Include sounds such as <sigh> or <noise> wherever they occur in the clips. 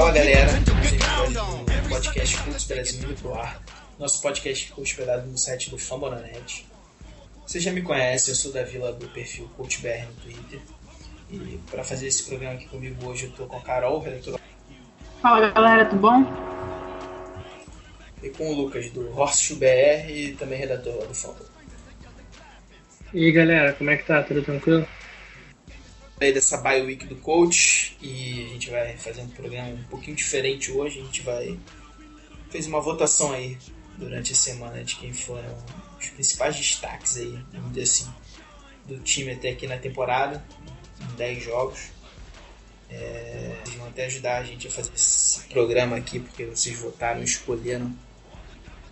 Fala galera, no podcast Cultos Brasil indo pro ar. Nosso podcast ficou hospedado no site do Fambonanet. Vocês já me conhecem, eu sou da vila do perfil CultBR no Twitter. E para fazer esse programa aqui comigo hoje eu tô com a Carol, redatora, Fala galera, tudo bom? e com o Lucas do Horst BR e também redator do Fambon. E aí galera, como é que tá? Tudo tranquilo? Aí dessa bye week do coach e a gente vai fazer um programa um pouquinho diferente hoje. A gente vai fez uma votação aí durante a semana de quem foram os principais destaques aí, vamos dizer assim, do time até aqui na temporada, em 10 jogos. É, vocês vão até ajudar a gente a fazer esse programa aqui, porque vocês votaram escolheram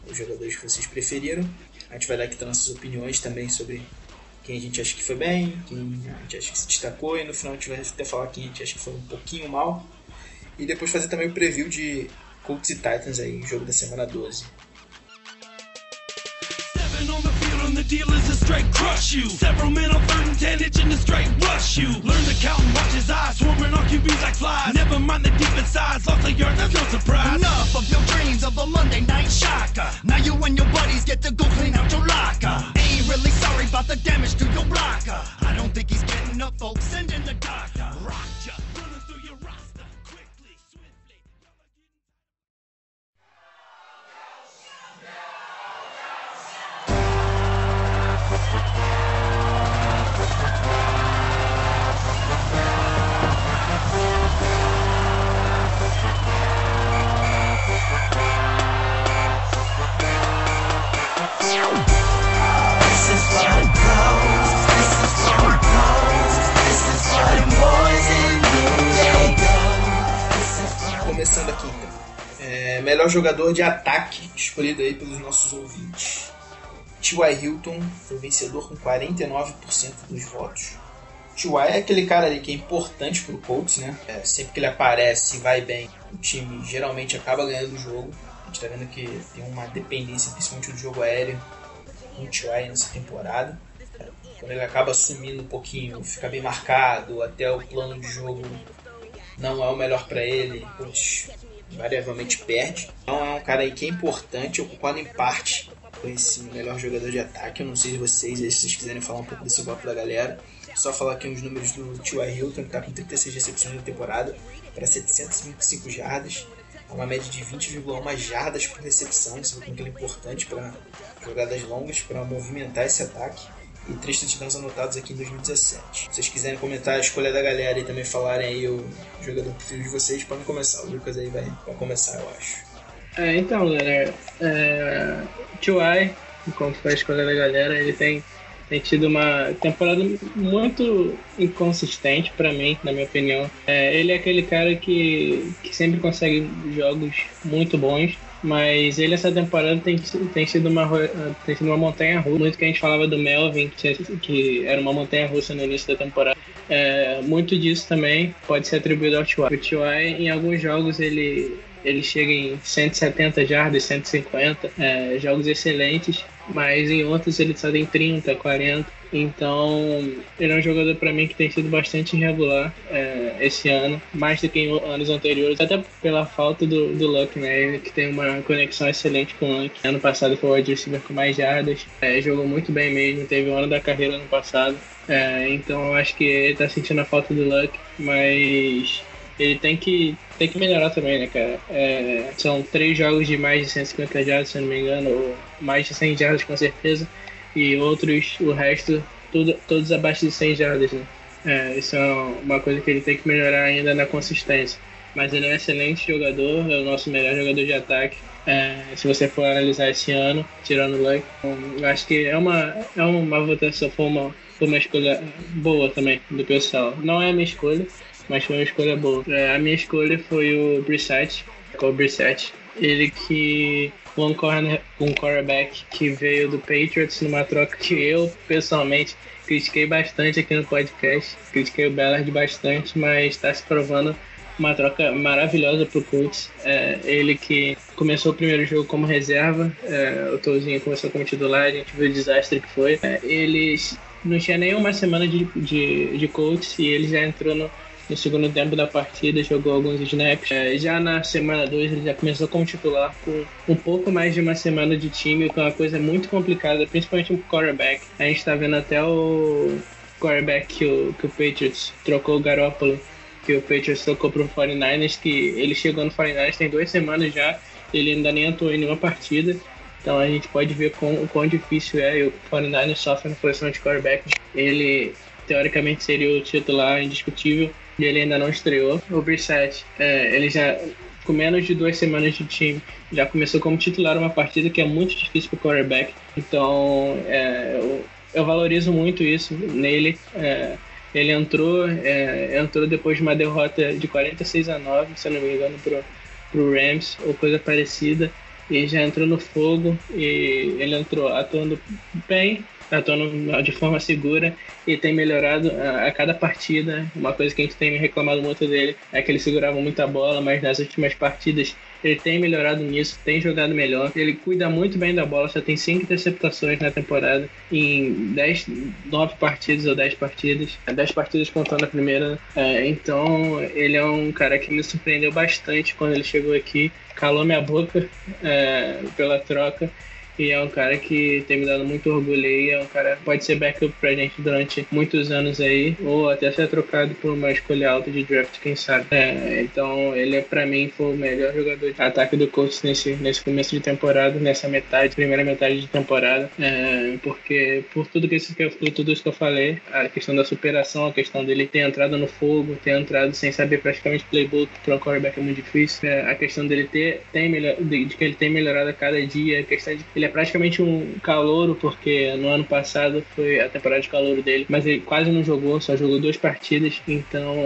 os jogadores que vocês preferiram. A gente vai dar aqui nossas opiniões também sobre quem a gente acha que foi bem, quem a gente acha que se destacou, e no final a gente vai até falar quem a gente acha que foi um pouquinho mal. E depois fazer também o preview de Colts e Titans aí, jogo da semana 12. Seven on the field and the deal is to straight crush you. Several men on third and ten itching to straight rush you. Learn to count and watch his eyes swarming on QBs like flies. Never mind the deep insides, lost a yard, that's no surprise. Enough of your dreams of a Monday night shocker. Now you and your buddies get to go clean out your locker. Ain't really sorry about the damage to your blocker. I don't think he's getting up, folks. Send in the doctor. Começando aqui então. É, melhor jogador de ataque escolhido aí pelos nossos ouvintes. T.Y. Hilton foi vencedor com 49% dos votos. T.Y. é aquele cara ali que é importante pro Colts, né? É, sempre que ele aparece e vai bem, o time geralmente acaba ganhando o jogo. A gente tá vendo que tem uma dependência, principalmente do jogo aéreo, com o T.Y. nessa temporada. Quando ele acaba sumindo um pouquinho, fica bem marcado, até o plano de jogo não é o melhor para ele, Colts variavelmente perde. Então é um cara aí que é importante, concordo em parte com esse melhor jogador de ataque. Eu não sei se vocês, se vocês quiserem falar um pouco desse voto da galera. Só falar aqui uns números do T.Y. Hilton, que tá com 36 recepções na temporada para 725 jardas. É uma média de 20,1 jardas por recepção. Isso é é importante para jogadas longas, para movimentar esse ataque. E três touchdowns anotados aqui em 2017. Se vocês quiserem comentar a escolha da galera e também falarem aí o jogador preferido de vocês, podem começar. O Lucas aí vai, vai começar, eu acho. É, então galera, é, T.Y., enquanto foi a escolha da galera, ele tem, tem tido uma temporada muito inconsistente pra mim, na minha opinião. É, ele é aquele cara que, que sempre consegue jogos muito bons, mas ele essa temporada tem, tem sido uma tem sido uma montanha russa. Muito que a gente falava do Melvin, que, que era uma montanha russa no início da temporada. É, muito disso também pode ser atribuído ao T.Y. O T.Y. em alguns jogos ele ele chega em 170 jardas, 150, é, jogos excelentes, mas em outros ele só tem 30, 40. Então, ele é um jogador para mim que tem sido bastante irregular é, esse ano, mais do que em anos anteriores, até pela falta do, do Luck, né? Ele que tem uma conexão excelente com o Luck. Ano passado foi o wide com mais jardas, é, jogou muito bem mesmo, teve o ano da carreira ano passado. É, então, eu acho que ele tá sentindo a falta do Luck, mas ele tem que, tem que melhorar também, né, cara? É, são três jogos de mais de 150 jardas, se não me engano, ou mais de 100 jardas com certeza, e outros, o resto, tudo, todos abaixo de 100 jardas, né? É, isso é uma coisa que ele tem que melhorar ainda na consistência. mas ele é um excelente jogador, é o nosso melhor jogador de ataque. É, se você for analisar esse ano, tirando o Luck, eu acho que é uma, é uma votação, foi uma, foi uma escolha boa também do pessoal. Não é a minha escolha, mas foi uma escolha boa. É, a minha escolha foi o Brissett, o Brissett. Ele que um, corner, um quarterback que veio do Patriots numa troca que eu, pessoalmente, critiquei bastante aqui no podcast. Critiquei o Ballard bastante, mas está se provando uma troca maravilhosa pro Colts. É, ele que começou o primeiro jogo como reserva, é, o Touzinho começou como titular, a gente viu o desastre que foi. É, ele não tinha nem uma semana de, de, de Colts e ele já entrou no, no segundo tempo da partida, jogou alguns snaps. É, já na semana 2 ele já começou como titular, com um pouco mais de uma semana de time, com uma coisa muito complicada, principalmente um quarterback. A gente está vendo até o quarterback que o, que o Patriots trocou o Garoppolo que o Patriots tocou pro 49ers, que ele chegou no 49ers tem duas semanas já, ele ainda nem atuou em nenhuma partida. Então a gente pode ver quão, quão difícil é e o 49ers sofre na posição de quarterback. Ele teoricamente seria o titular indiscutível e ele ainda não estreou. O Brissett, é, ele já com menos de duas semanas de time já começou como titular uma partida que é muito difícil para o quarterback. Então é, eu, eu, valorizo muito isso nele. É, ele entrou, é, entrou depois de uma derrota de 46 a 9, se não me engano, pro, pro Rams, ou coisa parecida. E já entrou no fogo e ele entrou atuando bem, atuando de forma segura e tem melhorado a, a, cada partida. Uma coisa que a gente tem reclamado muito dele é que ele segurava muita bola, mas nas últimas partidas ele tem melhorado nisso, tem jogado melhor. Ele cuida muito bem da bola, só tem 5 interceptações na temporada em 10, 9 partidas ou 10 partidas. 10 partidas contando a primeira. É, então ele é um cara que me surpreendeu bastante quando ele chegou aqui. Calou minha boca é, pela troca e é um cara que tem me dado muito orgulho aí. É um cara que pode ser backup pra gente durante muitos anos aí, ou até ser trocado por uma escolha alta de draft, quem sabe. É, então, ele é pra mim foi o melhor jogador de ataque do Colts nesse, nesse começo de temporada, nessa metade, primeira metade de temporada, é, porque por tudo, que por tudo isso que eu falei, a questão da superação, a questão dele ter entrado no fogo, ter entrado sem saber praticamente playbook para um quarterback é muito difícil, é, a questão dele ter, tem melhor, de, de, que ele tem melhorado a cada dia, a questão de ele é praticamente um calouro, porque no ano passado foi a temporada de calouro dele, mas ele quase não jogou, só jogou duas partidas. Então,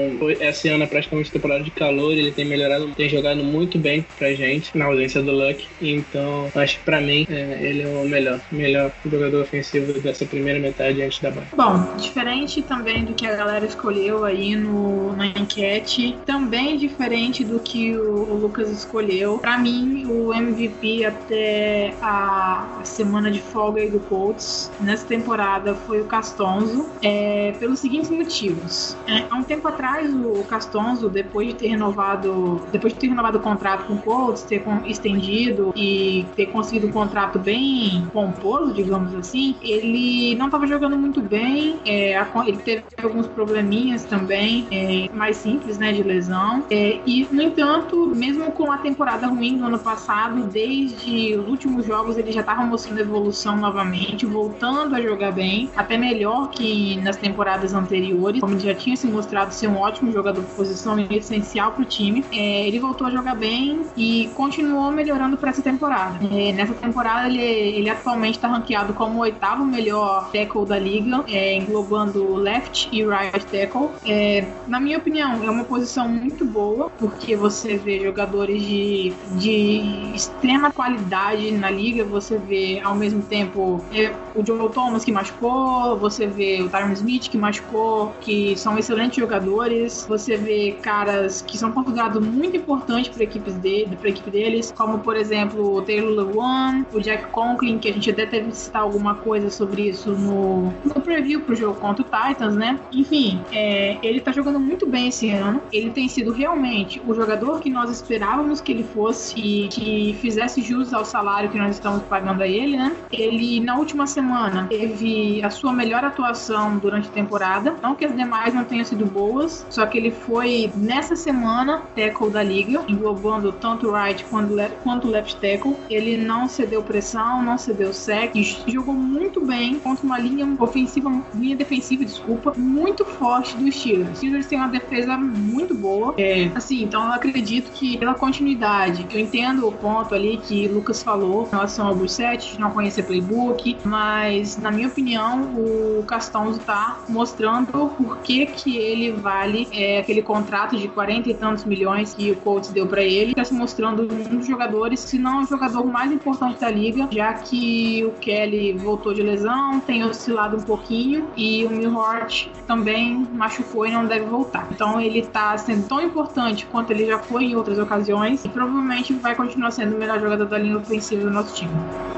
esse ano é praticamente temporada de calor, ele tem melhorado, tem jogado muito bem pra gente, na ausência do Luck. Então, acho que pra mim, é, ele é o melhor, melhor jogador ofensivo dessa primeira metade antes da barra. Bom, diferente também do que a galera escolheu aí no, na enquete, também diferente do que o, o Lucas escolheu. Pra mim, o MVP até a a, semana de folga aí do Colts nessa temporada foi o Castonzo, é, pelos seguintes motivos. É, há um tempo atrás, o Castonzo, depois de ter renovado, depois de ter renovado o contrato com o Colts, ter estendido e ter conseguido um contrato bem pomposo, digamos assim, ele não estava jogando muito bem, é, ele teve alguns probleminhas também, é, mais simples, né, de lesão. É, e, no entanto, mesmo com a temporada ruim do ano passado, desde os últimos jogos ele já estava estava mostrando evolução novamente, voltando a jogar bem, até melhor que nas temporadas anteriores, como ele já tinha se mostrado ser um ótimo jogador de posição e essencial para o time. É, ele voltou a jogar bem e continuou melhorando para essa temporada. É, nessa temporada, ele, ele atualmente está ranqueado como o oitavo melhor tackle da liga, é, englobando left e right tackle. É, na minha opinião, é uma posição muito boa, porque você vê jogadores de, de extrema qualidade na liga, você vê ao mesmo tempo é, o Joe Thomas que machucou, você vê o Tyron Smith que machucou, que são excelentes jogadores, você vê caras que são considerados muito importantes para equipes dele, para equipe deles, como por exemplo o Taylor Lewan, o Jack Conklin, que a gente até teve que citar alguma coisa sobre isso no, no preview pro jogo contra o Titans, né? Enfim, é, ele tá jogando muito bem esse ano. Ele tem sido realmente o jogador que nós esperávamos que ele fosse e que fizesse jus ao salário que nós estamos ele, né? Ele, na última semana, teve a sua melhor atuação durante a temporada. Não que as demais não tenham sido boas, só que ele foi, nessa semana, tackle da liga, englobando tanto right quanto, le quanto left tackle. Ele não cedeu pressão, não cedeu sec, jogou muito bem contra uma linha ofensiva, linha defensiva, desculpa, muito forte dos Steelers. Os Steelers têm uma defesa muito boa. É, assim, então eu acredito que pela continuidade, eu entendo o ponto ali que Lucas falou em relação ao De não conhecer playbook, mas na minha opinião, o Castonzo tá mostrando por que que ele vale é, aquele contrato de 40 e tantos milhões que o Colts deu para ele, tá se mostrando um dos jogadores, se não o jogador mais importante da liga, já que o Kelly voltou de lesão, tem oscilado um pouquinho e o Milhort também machucou e não deve voltar. Então ele tá sendo tão importante quanto ele já foi em outras ocasiões e provavelmente vai continuar sendo o melhor jogador da linha ofensiva do nosso time.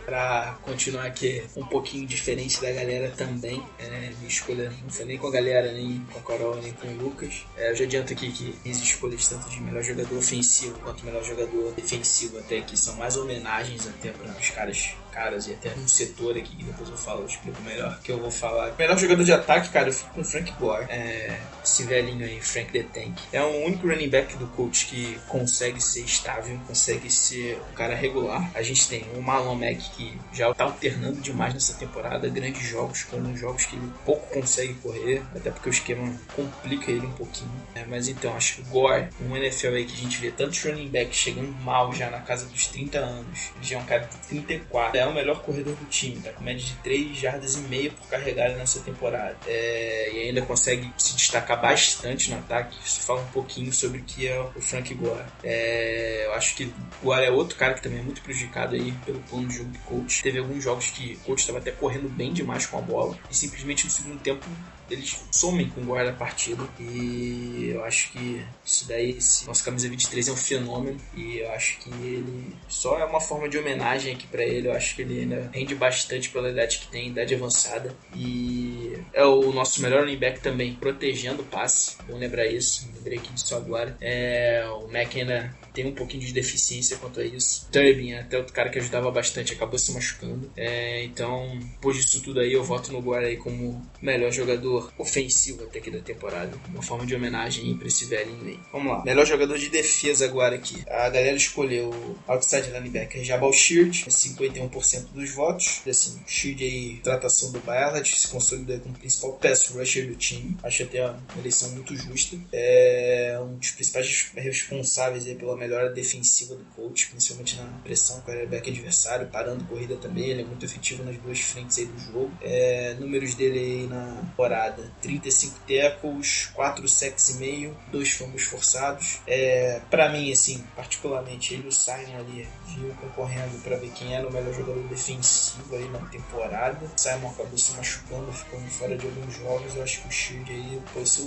Pra continuar aqui um pouquinho diferente da galera também, é, minha escolha não foi nem com a galera, nem com a Carol, nem com o Lucas. É, eu já adianto aqui que minhas escolhas tanto de melhor jogador ofensivo quanto melhor jogador defensivo até aqui são mais homenagens até para os caras caras e até um setor aqui, que depois eu falo, eu explico melhor, que eu vou falar. Melhor jogador de ataque, cara, eu fico com o Frank Gore. É, esse velhinho aí, Frank the Tank. É o único running back do coach que consegue ser estável, consegue ser um cara regular. A gente tem o Marlon Mack que já tá alternando demais nessa temporada, grandes jogos, como jogos que ele pouco consegue correr, até porque o esquema complica ele um pouquinho. É, mas então, acho que o Gore, um NFL aí que a gente vê tantos running backs chegando mal já na casa dos 30 anos, já é um cara de 34, é o melhor corredor do time, tá? com média de 3 jardas e meia por carregada nessa temporada. É, e ainda consegue se destacar bastante no ataque. Isso fala um pouquinho sobre o que é o Frank Gore. É, eu acho que o Gore é outro cara que também é muito prejudicado aí pelo plano de jogo do coach. Teve alguns jogos que o coach estava até correndo bem demais com a bola e simplesmente no segundo tempo eles somem com o guarda partida e eu acho que isso daí, esse nosso camisa 23 é um fenômeno e eu acho que ele só é uma forma de homenagem aqui para ele. Eu acho que ele ainda rende bastante pela idade que tem, idade avançada e é o nosso melhor running back também protegendo o passe. Bom lembrar isso, lembrei aqui disso agora. É, o Mac ainda tem um pouquinho de deficiência quanto a isso. Turbin, até outro cara que ajudava bastante, acabou se machucando. É, então, por isso tudo aí, eu voto no Guarda aí como melhor jogador ofensivo até aqui da temporada. Uma forma de homenagem pra esse velhinho aí. Vamos lá. Melhor jogador de defesa agora aqui. A galera escolheu outside linebacker Jabal Sheard, 51% dos votos. Assim, Sheard aí, tratação do Ballard, se consolida como principal pass rusher do time. Acho até uma eleição muito justa. É um dos principais responsáveis aí pela melhora defensiva do coach, principalmente na pressão com o quarterback adversário, parando corrida também. Ele é muito efetivo nas duas frentes aí do jogo. É, números dele aí na temporada: 35 tackles, 4 sacks e meio, 2 fumbles forçados. É, para mim, assim, particularmente, ele o Simon ali vinham concorrendo para ver quem era o melhor jogador defensivo aí na temporada. O Simon acabou se machucando, ficando fora de alguns jogos. Eu acho que o Shield aí,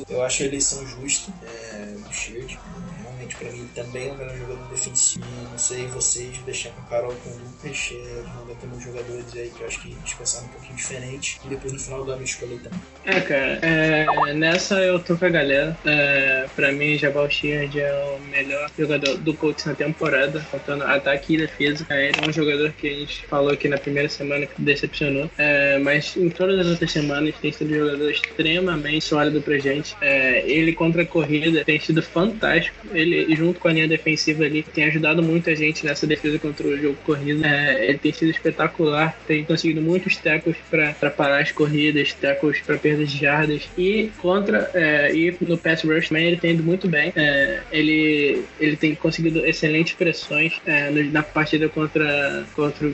eu acho a eleição justa é, do Shield. Realmente, para mim, também é o melhor jogador defensivo. Não sei vocês, deixar com o Carol com o Lucas. É, ter uns jogadores aí que eu acho que eles pensaram um pouquinho diferente. E depois no final do ano eu escolhi também. É, cara, é, nessa eu tô com a galera. É, pra mim, Jabal Sheard é o melhor jogador do Colts na temporada, contando ataque e defesa. É, ele é um jogador que a gente falou aqui na primeira semana que decepcionou, é, mas em todas as outras semanas tem sido um jogador extremamente sólido pra gente. É, ele contra a corrida tem sido fantástico. Ele, junto com a linha defensiva ali, tem ajudado muito a gente nessa defesa contra o jogo corrida. É, ele tem sido espetacular, tem conseguido muitos tackles para parar as corridas, tackles para perdas de jardas e contra é, e no pass rush também ele tem ido muito bem. É, ele ele tem conseguido excelentes pressões é, na partida contra contra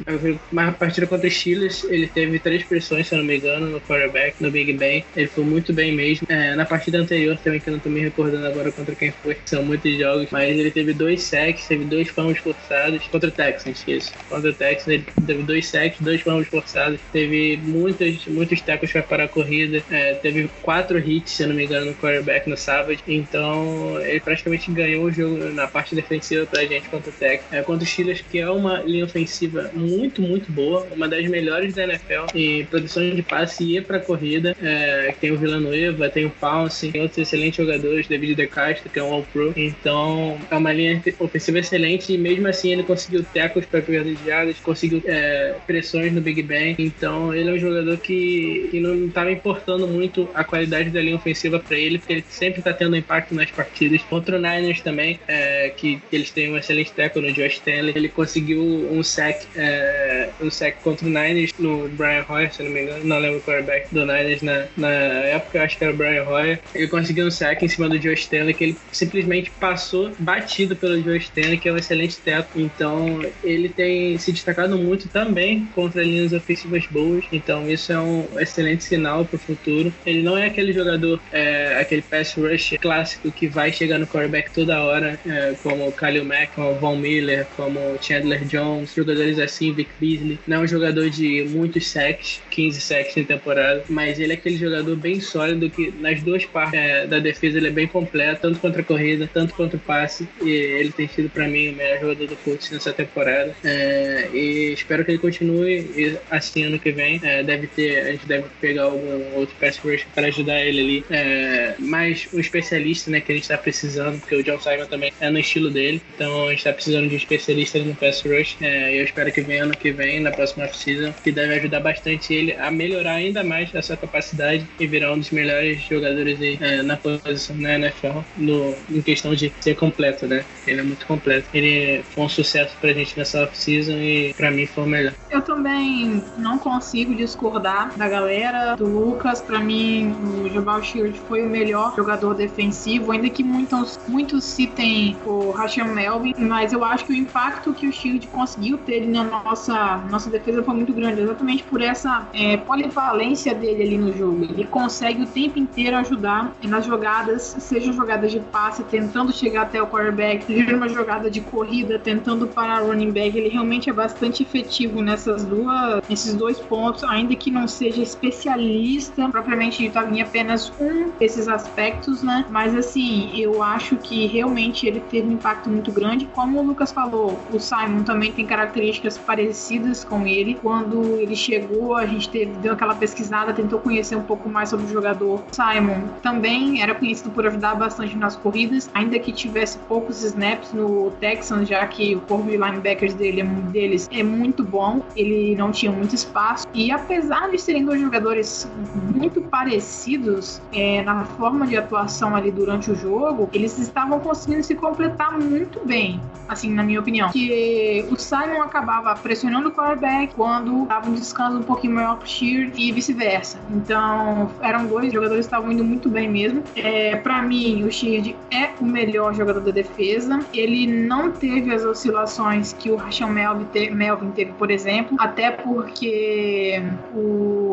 na partida contra os Steelers ele teve três pressões se eu não me engano no quarterback no Big Ben ele foi muito bem mesmo. É, na partida anterior também que eu não tô me recordando agora contra quem foi são muitos jogos mas ele teve dois sacks teve dois fumbles forçados contra o Texans isso contra o Texans ele teve dois sacks dois fumbles forçados teve muitos muitos tackles para parar a corrida é, teve quatro hits, se não me engano, no quarterback no Savage. Então, ele praticamente ganhou o jogo na parte defensiva pra gente contra o Tech. É, contra o Steelers, que é uma linha ofensiva muito, muito boa, uma das melhores da NFL em produção de passe e pra corrida. É, tem o Villanueva, tem o Pounce, tem outros excelentes jogadores, David De Castro, que é um All-Pro. Então, é uma linha ofensiva excelente e mesmo assim ele conseguiu tecos para perdas de jardas, conseguiu é, pressões no Big Bang. Então, ele é um jogador que, que não estava importando muito a qualidade da linha ofensiva para ele, porque ele sempre está tendo impacto nas partidas. Contra o Niners também, é, que, eles têm um excelente teco no Josh Stanley, ele conseguiu um sack, é, um sack contra o Niners no Brian Hoyer, se não me engano, não lembro o quarterback do Niners na, na época, acho que era o Brian Hoyer. Ele conseguiu um sack em cima do Josh Stanley, que ele simplesmente passou batido pelo Josh Stanley, que é um excelente teco. Então, ele tem se destacado muito também contra linhas ofensivas boas. Então, isso é um excelente sinal para o futuro. Ele não é aquele jogador, é, aquele pass rush clássico que vai chegar no quarterback toda hora, é, como o Khalil Mack, como o Von Miller, como o Chandler Jones, jogadores assim, Vic Beasley. Não é um jogador de muitos sacks, 15 sacks em temporada, mas ele é aquele jogador bem sólido que nas duas partes é, da defesa ele é bem completo, tanto contra a corrida, tanto contra o passe. E ele tem sido para mim o melhor jogador do Colts nessa temporada. É, e espero que ele continue assim ano que vem. É, deve ter, a gente deve pegar algum outro pass rush para ajudar ele ali. É, mais um especialista, né, que a gente está precisando, porque o John Simon também é no estilo dele. Então a gente está precisando de um especialista no pass rush. É, eu espero que venha ano que vem, na próxima season, que deve ajudar bastante ele a melhorar ainda mais essa capacidade e virar um dos melhores jogadores aí, é, na posição na NFL, no, em questão de ser completo, né? Ele é muito completo. Ele foi um sucesso pra gente nessa off-season e pra mim foi o melhor. Eu também não consigo discordar da galera, do Lucas. Pra mim, o Jabal Shield foi o melhor jogador defensivo, ainda que muitos, muitos citem o Rachel Melvin, mas eu acho que o impacto que o Shield conseguiu ter na nossa, nossa defesa foi muito grande, exatamente por essa é, polivalência dele ali no jogo. Ele consegue o tempo inteiro ajudar nas jogadas, sejam jogadas de passe, tentando chegar até o quarterback, seja uma jogada de corrida, tentando parar running back. Ele realmente é bastante efetivo nessas duas, nesses dois pontos, ainda que não seja especialista propriamente dito em apenas um desses aspectos, né? Mas assim, eu acho que realmente ele teve um impacto muito grande. Como o Lucas falou, o Simon também tem características parecidas com ele. Quando ele chegou, a gente teve, deu aquela pesquisada, tentou conhecer um pouco mais sobre o jogador. Simon também era conhecido por ajudar bastante nas corridas, ainda que tivesse poucos snaps no Texans, já que o corpo de linebackers dele, é deles é muito bom. Ele não tinha muito espaço. E apesar de serem dois jogadores muito parecidos é, na forma de atuação ali durante o jogo, eles estavam conseguindo se completar muito bem, assim, na minha opinião. Que o Simon acabava pressionando o quarterback quando dava um descanso um pouquinho maior pro Shear e vice-versa. Então, eram dois jogadores que estavam indo muito bem mesmo. É, para mim, o Sheard é o melhor jogador da defesa. Ele não teve as oscilações que o Rachel Melvin, te Melvin teve, por exemplo, até porque o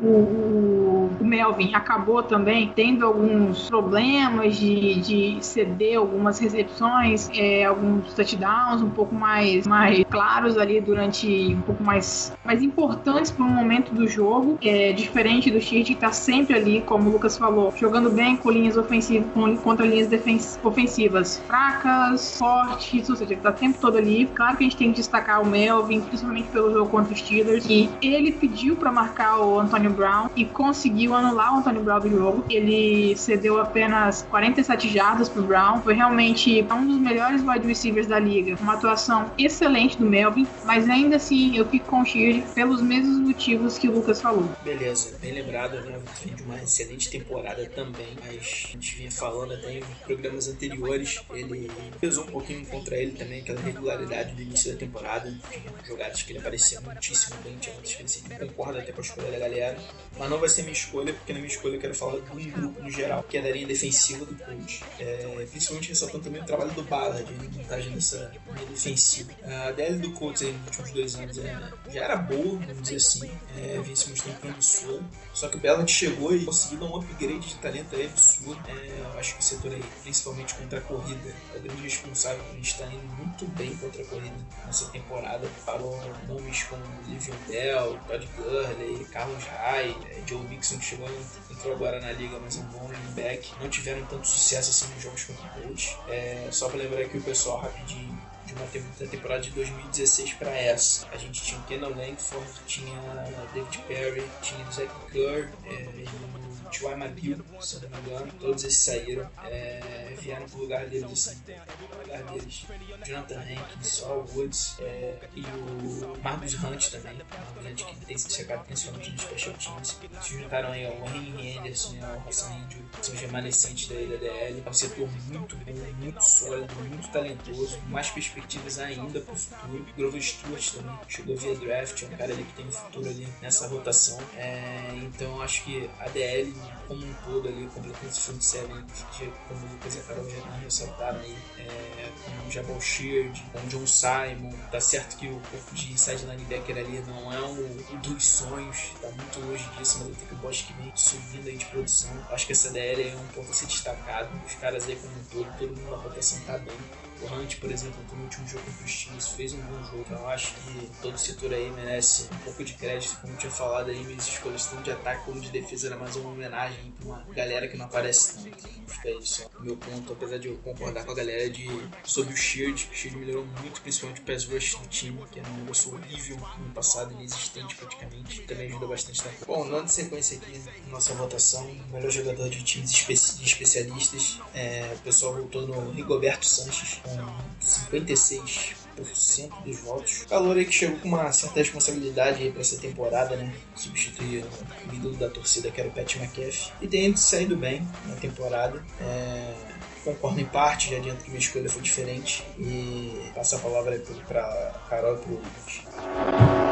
o, o, o, Melvin acabou também tendo alguns problemas de, de ceder algumas recepções, é, alguns touchdowns um pouco mais, mais claros ali durante um pouco mais, mais importantes para um momento do jogo, é, diferente do Chiefs que está sempre ali, como o Lucas falou, jogando bem com linhas ofensivas contra linhas ofensivas fracas, fortes, ou seja, ele está o tempo todo ali. Claro que a gente tem que destacar o Melvin, principalmente pelo jogo contra os Steelers, e ele pediu para marcar o Antônio Brown e conseguiu anular o Antonio Brown do jogo. Ele cedeu apenas 47 jardas pro Brown. Foi realmente um dos melhores wide receivers da liga. Uma atuação excelente do Melvin, mas ainda assim eu fico com o Sheard pelos mesmos motivos que o Lucas falou. Beleza, bem lembrado, né? de uma excelente temporada também, mas a gente vinha falando até em programas anteriores, ele pesou um pouquinho contra ele também, aquela regularidade do início da temporada, jogadas que ele aparecia muitíssimo bem, tinha muitas vezes concorda até com a escolha da galera, mas não vai ser minha escolha, porque na minha escolha eu quero falar de um grupo no geral, que é da linha defensiva do Colts. É, principalmente ressaltando também o trabalho do Ballard, de montagem dessa linha defensiva. A DL do Colts aí, nos últimos dois anos é, já era boa, vamos dizer assim, é, vinha se mostrando promissora, só que o Ballard chegou e conseguiu dar um upgrade de talento aí absurdo. É, eu acho que o setor aí, principalmente contra a corrida, é o grande responsável a gente estar indo muito bem contra a corrida nessa temporada. Parou nomes como Livion Bell, Todd Gurley, Carlos Hyde, é, Joe Mixon que chegou, entrou agora na liga, mas é um bom running back. Não tiveram tanto sucesso assim nos jogos contra o Colts. É, só para lembrar aqui o pessoal rapidinho de uma temporada de 2016 para essa. A gente tinha o Kenan Langford, tinha David Perry, tinha Zach Kerr, é, T.Y. Mabil, se não me engano. Todos esses saíram. É, vieram pro lugar deles, assim. Pro lugar deles. Jonathan Hankins, Saul Woods é, e o Marcus Hunt também. Marcus Hunt que tem se destacado principalmente nos special teams. Se juntaram aí ao Henry Anderson e ao Hassan Índio, são os remanescentes da DL. É um setor muito bom, muito sólido, muito talentoso. Mais perspectivas ainda pro futuro. Grover Stewart também chegou via draft, é um cara ali que tem um futuro ali nessa rotação. É, então acho que a DL como um todo ali, completando esse front seven, que como o Lucas e a Carol já ressaltaram aí, é, com o Jabal Sheard, com o John Simon. Tá certo que o corpo de inside linebacker ali não é o, o dos sonhos, tá muito longe disso, mas eu tenho que o que vem subindo aí de produção. Acho que essa DL é um ponto a ser destacado. Os caras aí como um todo, todo mundo na rotação tá bem. O Hunt, por exemplo, no último jogo contra os fez um bom jogo. Então, eu acho que todo o setor aí merece um pouco de crédito. Como eu tinha falado aí, minhas escolhas tanto de ataque como de defesa era mais uma homenagem pra uma galera que não aparece tanto. Acho que é isso. Meu ponto, apesar de eu concordar com a galera de sobre o Shield, o Shield melhorou muito, principalmente o pass rush do time, que era um negócio horrível no passado, inexistente praticamente. Também ajuda bastante. Tá? Bom, dando sequência aqui, nossa votação, melhor jogador de times de especialistas, é, o pessoal voltou no Rigoberto Sanches 56% dos votos. Calor aí que chegou com uma certa responsabilidade aí pra essa temporada, né? Substituir o ídolo da torcida que era o Pat McAfee. E tem saído bem na temporada. É... Concordo em parte, já adianto que minha escolha foi diferente. E passo a palavra para Carol e pro Lucas.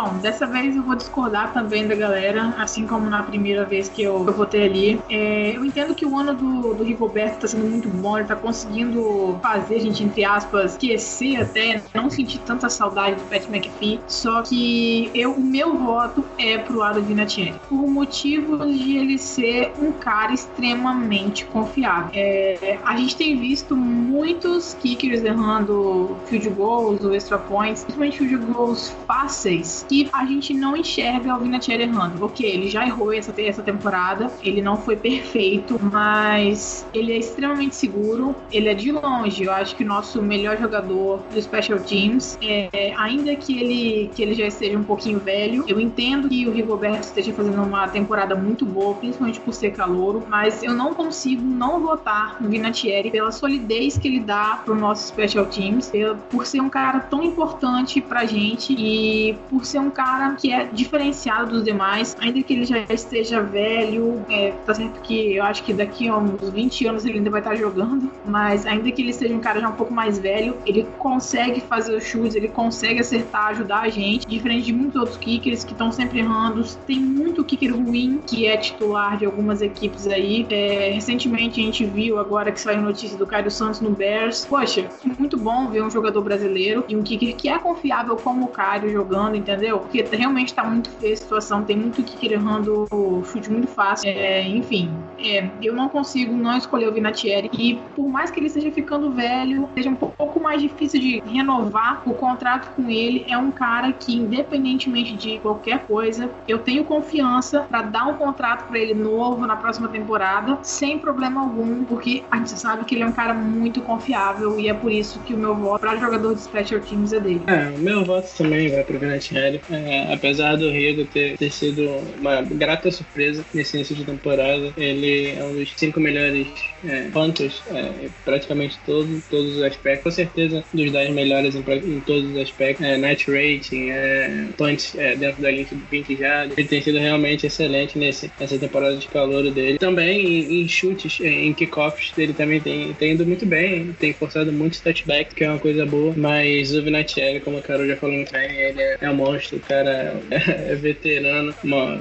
Bom, dessa vez eu vou discordar também da galera, assim como na primeira vez que eu, eu votei ali. É, eu entendo que o ano do, do Rigoberto está sendo muito bom, ele tá conseguindo fazer a gente, entre aspas, esquecer até, não sentir tanta saudade do Pat McAfee. Só que eu, o meu voto é pro lado de Vinatieri, por motivo de ele ser um cara extremamente confiável. É, a gente tem visto muitos kickers errando field goals ou extra points, principalmente field goals fáceis que a gente não enxerga o Vinatieri errando. Ok, ele já errou essa, essa temporada, ele não foi perfeito, mas ele é extremamente seguro, ele é de longe, eu acho que o nosso melhor jogador do Special Teams, é, ainda que ele, que ele já esteja um pouquinho velho, eu entendo que o Rigoberto esteja fazendo uma temporada muito boa, principalmente por ser calouro, mas eu não consigo não votar no Vinatieri pela solidez que ele dá pro nosso Special Teams, por ser um cara tão importante pra gente e por ser um cara que é diferenciado dos demais, ainda que ele já esteja velho, é, tá certo que eu acho que daqui a uns 20 anos ele ainda vai estar jogando, mas ainda que ele seja um cara já um pouco mais velho, ele consegue fazer os chutes, ele consegue acertar, ajudar a gente, diferente de muitos outros kickers que estão sempre errando. Tem muito kicker ruim que é titular de algumas equipes aí. É, recentemente a gente viu agora que saiu notícia do Caio Santos no Bears. Poxa, muito bom ver um jogador brasileiro e um kicker que é confiável como o Caio jogando, entendeu? Entendeu? Porque realmente tá muito feia a situação, tem muito que errando o chute muito fácil. É, enfim, é, eu não consigo não escolher o Vinatieri. E por mais que ele esteja ficando velho, seja um pouco mais difícil de renovar o contrato com ele, é um cara que, independentemente de qualquer coisa, eu tenho confiança para dar um contrato para ele novo na próxima temporada, sem problema algum, porque a gente sabe que ele é um cara muito confiável e é por isso que o meu voto para jogador de special teams é dele. É, o meu voto também vai pro Vinatieri série. É, apesar do Rigo ter, ter sido uma grata surpresa nesse início de temporada, ele é um dos cinco melhores é, pontos é, praticamente todo, todos os aspectos. Com certeza, dos 10 melhores em, em, todos os aspectos. É, net rating, é, é, dentro da linha de 20 jardas. Ele tem sido realmente excelente nesse, nessa temporada de calor dele. Também em, em chutes, é, em kickoffs, ele também tem, tem ido muito bem. Tem forçado muitos touchbacks, que é uma coisa boa. Mas o Vinatieri, como a Carol já falou muito bem, ele é, é um monstro. O cara é, veterano.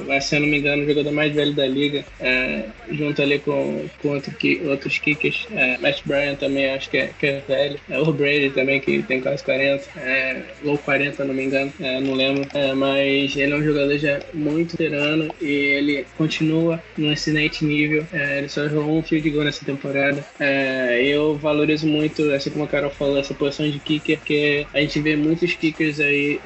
Mas, se eu não me engano, o jogador mais velho da liga. É, junto ali com, com outro, outros kickers. É, Matt Bryan também acho que é, que é velho. É, o Brady também, que tem quase 40. É, ou 40, não me engano. É, não lembro. É, mas ele é um jogador já muito veterano e ele continua no excelente nível. É, ele só jogou um field goal nessa temporada. É, eu valorizo muito, assim como a Carol falou, essa posição de kicker, porque a gente vê muitos kickers aí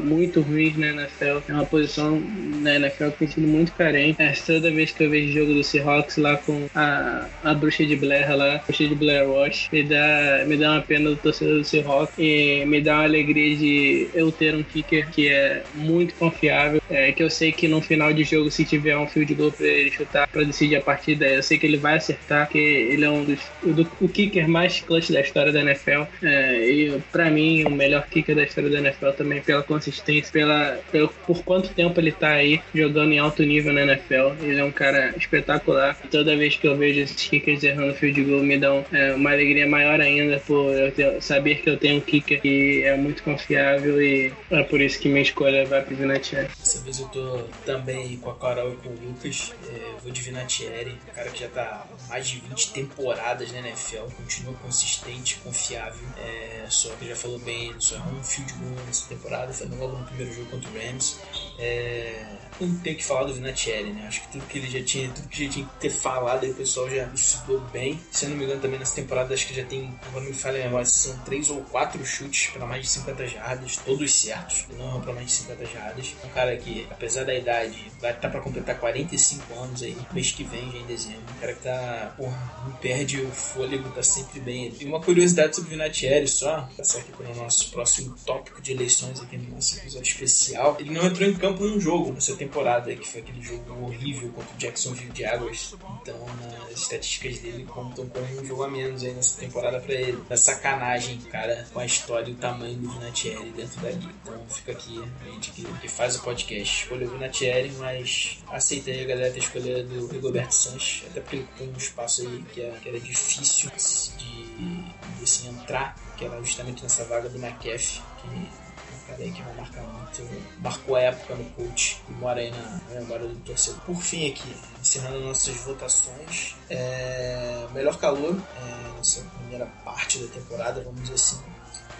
muito muito ruins na NFL. É uma posição na NFL que tem sido muito carente. É, toda vez que eu vejo jogo do Seahawks lá com a, a bruxa de Blair lá, a bruxa de Blair Wash, me dá, me dá uma pena do torcedor do Seahawks e me dá uma alegria de eu ter um kicker que é muito confiável, é, que eu sei que no final de jogo, se tiver um field goal pra ele chutar pra decidir a partida, eu sei que ele vai acertar, que ele é um dos o, o kicker mais clutch da história da NFL. É, e pra mim, o melhor kicker da história da NFL também pela consistência, pela, pelo, por quanto tempo ele tá aí jogando em alto nível na NFL. Ele é um cara espetacular. Toda vez que eu vejo esses kickers errando field goal, me dão é, uma alegria maior ainda por eu ter, saber que eu tenho um kicker que é muito confiável e é por isso que minha escolha vai pro Vinatieri. Dessa vez eu tô também com a Carol e com o Lucas. É, vou de Vinatieri, um cara que já tá mais de 20 temporadas na NFL, continua consistente, confiável. É, só que já falou bem, só errou um field goal nessa temporada, foi logo no primeiro jogo contra o Rams. É, não tem que falar do Vinatieri, né? Acho que tudo que ele já tinha, tudo que já tinha que ter falado aí o pessoal já estudou bem. Se eu não me engano, também nessa temporada acho que já tem, agora me falha lembrar, são três ou quatro chutes para mais de 50 jardas, todos certos, não para mais de 50 jardas. Um cara que, apesar da idade, vai tá para completar 45 anos aí, mês que vem, já em dezembro. Um cara que tá, porra, não perde o fôlego, tá sempre bem. E uma curiosidade sobre o Vinatieri só, passar aqui para o nosso próximo tópico de eleições aqui no nosso episódio especial. Ele não entrou em campo num jogo nessa temporada, que foi aquele jogo horrível contra o Jacksonville Jaguars. Então, nas estatísticas dele contam com um jogo a menos aí nessa temporada para ele. Da sacanagem, cara, com a história e o tamanho do Vinatieri dentro da liga. Então, fica aqui a gente que, que faz o podcast. Escolheu o Vinatieri, mas aceitei a galera ter escolhido do Rigoberto Sanches, até porque ele tem um espaço aí que, é, que era difícil de, de assim, entrar, que era justamente nessa vaga do McAfee, que que vai marcar muito, marcou a época no coach e mora aí na memória do torcedor. Por fim aqui, encerrando nossas votações, é, melhor calor é, nessa primeira parte da temporada, vamos dizer assim,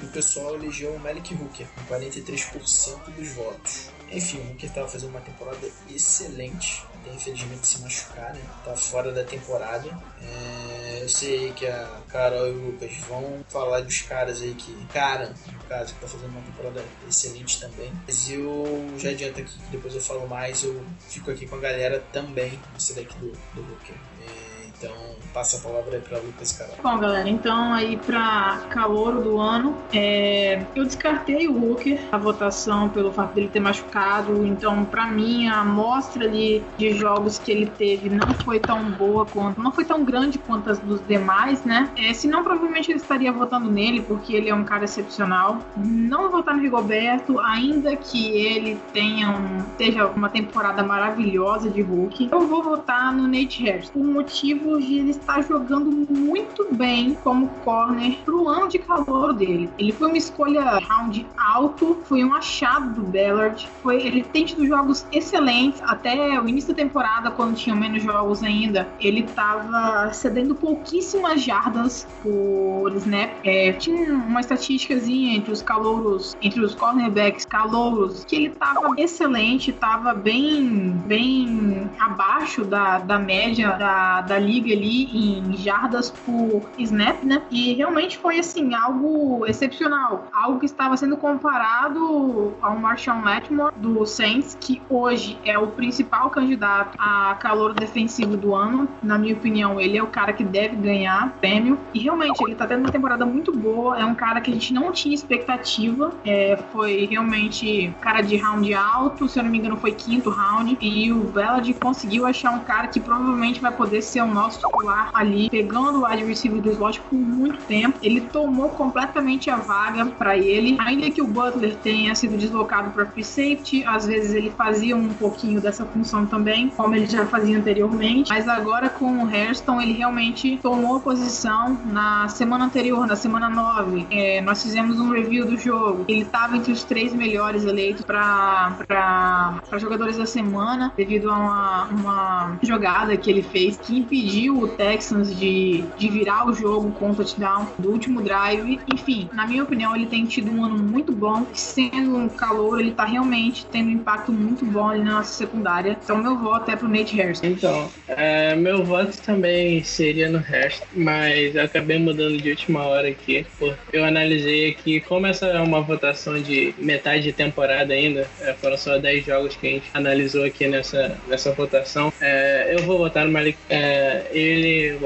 e o pessoal elegeu o Malik Hooker com 43% dos votos. Enfim, o Hooker estava fazendo uma temporada excelente, infelizmente se machucar, né? Tá fora da temporada. É, eu sei que a Carol e o Lucas vão falar dos caras aí que. Cara, no caso, que tá fazendo uma temporada excelente também. Mas eu já adianto aqui que depois eu falo mais, eu fico aqui com a galera também, esse daqui do, do Hooker. É, então, passa a palavra aí para Lucas Carol. Bom, galera, então aí para calor do ano, é... eu descartei o Hooker, a votação pelo fato dele ter machucado. Então, para mim, a amostra ali de jogos que ele teve não foi tão boa quanto, não foi tão grande quanto as dos demais, né? É, senão, provavelmente ele estaria votando nele, porque ele é um cara excepcional. Não vou votar no Rigoberto, ainda que ele tenha um, esteja uma temporada maravilhosa de Hulk. Eu vou votar no Nate Harris. O motivo de ele estar jogando muito bem como corner pro ano de calor dele. Ele foi uma escolha round alto, foi um achado do Ballard. Foi, ele tem tido jogos excelentes até o início da temporada, quando tinham menos jogos ainda. Ele estava cedendo pouquíssimas jardas por snap. É, tinha uma estatísticazinha entre os calouros, entre os cornerbacks calouros, que ele estava excelente, estava bem, bem abaixo da, da média da, da liga liga ali em jardas por snap, né? E realmente foi assim algo excepcional, algo que estava sendo comparado ao Marshawn Lattimore do Saints, que hoje é o principal candidato a calor defensivo do ano. Na minha opinião, ele é o cara que deve ganhar prêmio. E realmente ele tá tendo uma temporada muito boa. É um cara que a gente não tinha expectativa. É, foi realmente cara de round alto, se eu não me engano, foi quinto round. E o Bellad conseguiu achar um cara que provavelmente vai poder ser o nosso titular ali, pegando o wide receiver do slot por muito tempo. Ele tomou completamente a vaga para ele. Ainda que o Butler tenha sido deslocado para free safety, às vezes ele fazia um pouquinho dessa função também, como ele já fazia anteriormente. Mas agora com o Hairston, ele realmente tomou a posição na semana anterior, na semana 9. É, nós fizemos um review do jogo. Ele estava entre os três melhores eleitos para jogadores da semana, devido a uma, uma jogada que ele fez que impediu impediu o Texans de, de virar o jogo com o touchdown do último drive. Enfim, na minha opinião, ele tem tido um ano muito bom. Sendo um calor, ele tá realmente tendo um impacto muito bom ali na nossa secundária. Então, meu voto até pro Nate Harrison. Então, é, meu voto também seria no resto, mas eu acabei mudando de última hora aqui. Pô, eu analisei aqui, como essa é uma votação de metade de temporada ainda, é, foram só 10 jogos que a gente analisou aqui nessa, nessa votação. É, eu vou votar no Malik. É, ele,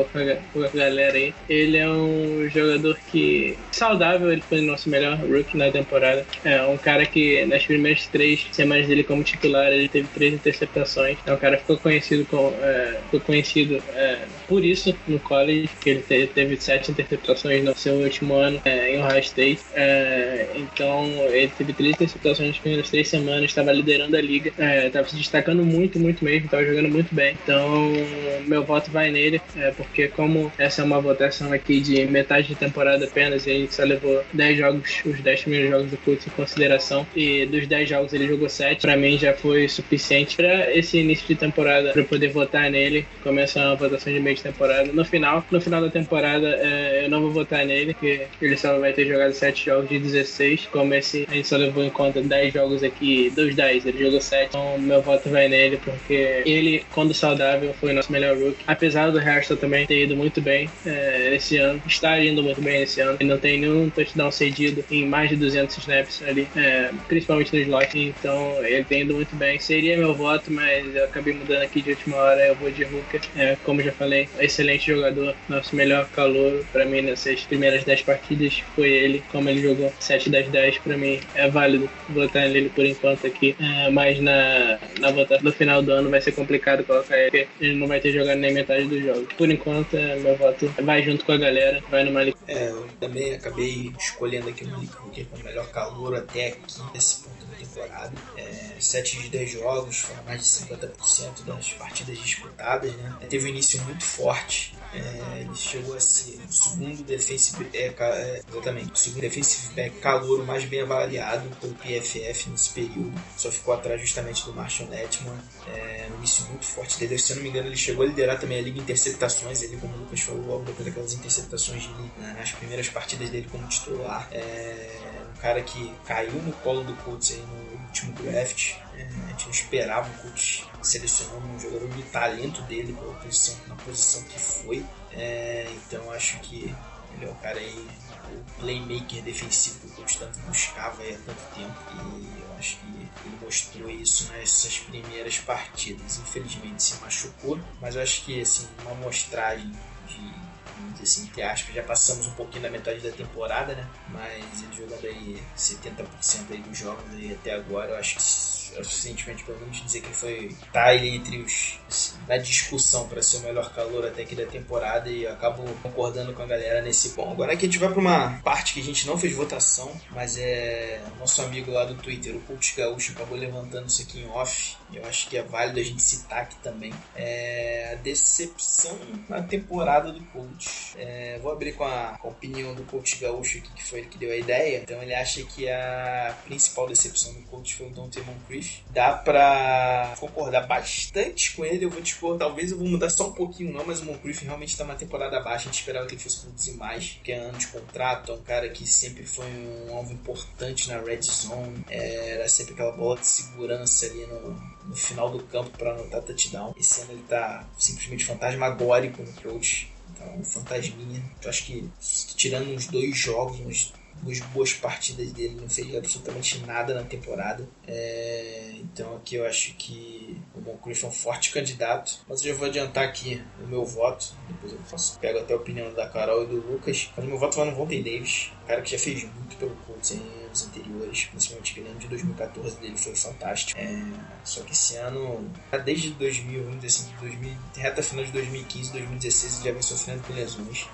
com a, galera aí, ele é um jogador que, saudável, ele foi o nosso melhor rookie na temporada. É um cara que nas primeiras três semanas dele como titular, ele teve três interceptações. É um cara que ficou conhecido, com, é, ficou conhecido é, por isso no college, que ele te, teve sete interceptações no seu último ano é, em Ohio State. É, então, ele teve três interceptações nas primeiras três semanas, estava liderando a liga, estava se destacando muito, muito mesmo, estava jogando muito bem. Então, meu voto vai nele, porque como essa é uma votação aqui de metade de temporada apenas, e a gente só levou 10 jogos, os 10 primeiros jogos do Colts em consideração, e dos 10 jogos ele jogou 7, para mim já foi suficiente para esse início de temporada, para poder votar nele, começar uma votação de meio de temporada. No final, no final da temporada, é, eu não vou votar nele, porque ele só vai ter jogado 7 jogos de 16, como esse a gente só levou em conta 10 jogos aqui, dos 10, ele jogou 7, então meu voto vai nele, porque ele, quando saudável, foi o nosso melhor rookie. Apesar do Harrison também ter ido muito bem é, esse ano, está indo muito bem esse ano, ele não tem nenhum touchdown cedido em mais de 200 snaps ali, é, principalmente no slot, então ele tem indo muito bem. Seria meu voto, mas eu acabei mudando aqui de última hora, eu vou de Hooker. É, como já falei, excelente jogador, nosso melhor calor para mim nessas primeiras 10 partidas foi ele, como ele jogou 7 das 10 para mim é válido votar nele por enquanto aqui, é, mas na, na votação no final do ano vai ser complicado colocar ele, porque ele não vai ter jogado nem metade dos jogos. Por enquanto, é, meu voto vai junto com a galera, vai no Malik. É, eu também acabei escolhendo aqui o Malik Hooker como melhor calor até aqui nesse ponto da temporada. É, 7 de 10 jogos, foram mais de 50% das partidas disputadas, né? Teve um início muito forte. É, chegou a ser o segundo defensive é, é, exatamente, o segundo defensive back calouro mais bem avaliado pelo PFF nesse período. Só ficou atrás justamente do Marshall Netman. É, um início muito forte dele. Se eu não me engano, ele chegou a liderar também a liga interceptações. Ele, como o Lucas falou, logo depois daquelas interceptações dele, né, nas primeiras partidas dele como titular. É, um cara que caiu no colo do Colts aí no último draft. A gente esperava o Colts selecionando um jogador de talento dele pela posição, na posição que foi. É, então acho que ele é o cara aí, o playmaker defensivo que o Colts tanto buscava há tanto tempo. E eu acho que ele mostrou isso nessas primeiras partidas. Infelizmente se machucou, mas eu acho que assim, uma amostragem de assim, entre aspas, já passamos um pouquinho da metade da temporada, né? Mas ele jogando aí 70% aí dos jogos aí até agora, eu acho que é o suficientemente pelo menos dizer que ele foi tá entre os assim, na discussão para ser o melhor calor até aqui da temporada e acabo concordando com a galera nesse ponto. Agora aqui a gente vai para uma parte que a gente não fez votação, mas é nosso amigo lá do Twitter, o Coach Gaúcho, acabou levantando isso aqui em off. Eu acho que é válido a gente citar aqui também. É a decepção na temporada do Coach. É, vou abrir com a, com a opinião do Coach Gaúcho aqui, que foi ele que deu a ideia. Então ele acha que a principal decepção do Coach foi o Dante Moncrief. Dá pra concordar bastante com ele. Eu vou expor, talvez eu vou mudar só um pouquinho não, mas o Moncrief realmente tá uma temporada baixa. A gente esperava que ele fosse produzir mais, que é ano de contrato. É um cara que sempre foi um alvo importante na red zone. É, era sempre aquela bola de segurança ali no, no final do campo para anotar touchdown. Esse ano ele tá simplesmente fantasmagórico no coach. Então, fantasminha. Eu acho que tirando uns dois jogos, uns duas boas partidas dele, não fez absolutamente nada na temporada. É, então aqui eu acho que o Moncrief é um forte candidato. Mas eu já vou adiantar aqui o meu voto. Depois eu faço, pego até a opinião da Carol e do Lucas. Mas o meu voto vai no Vontae Davis. cara que já fez muito pelo Colts em anos anteriores. Principalmente aquele de 2014 dele foi fantástico. É, só que esse ano, desde 2000, vamos dizer assim, 2000, reta final de 2015, 2016, ele já vem sofrendo com lesões.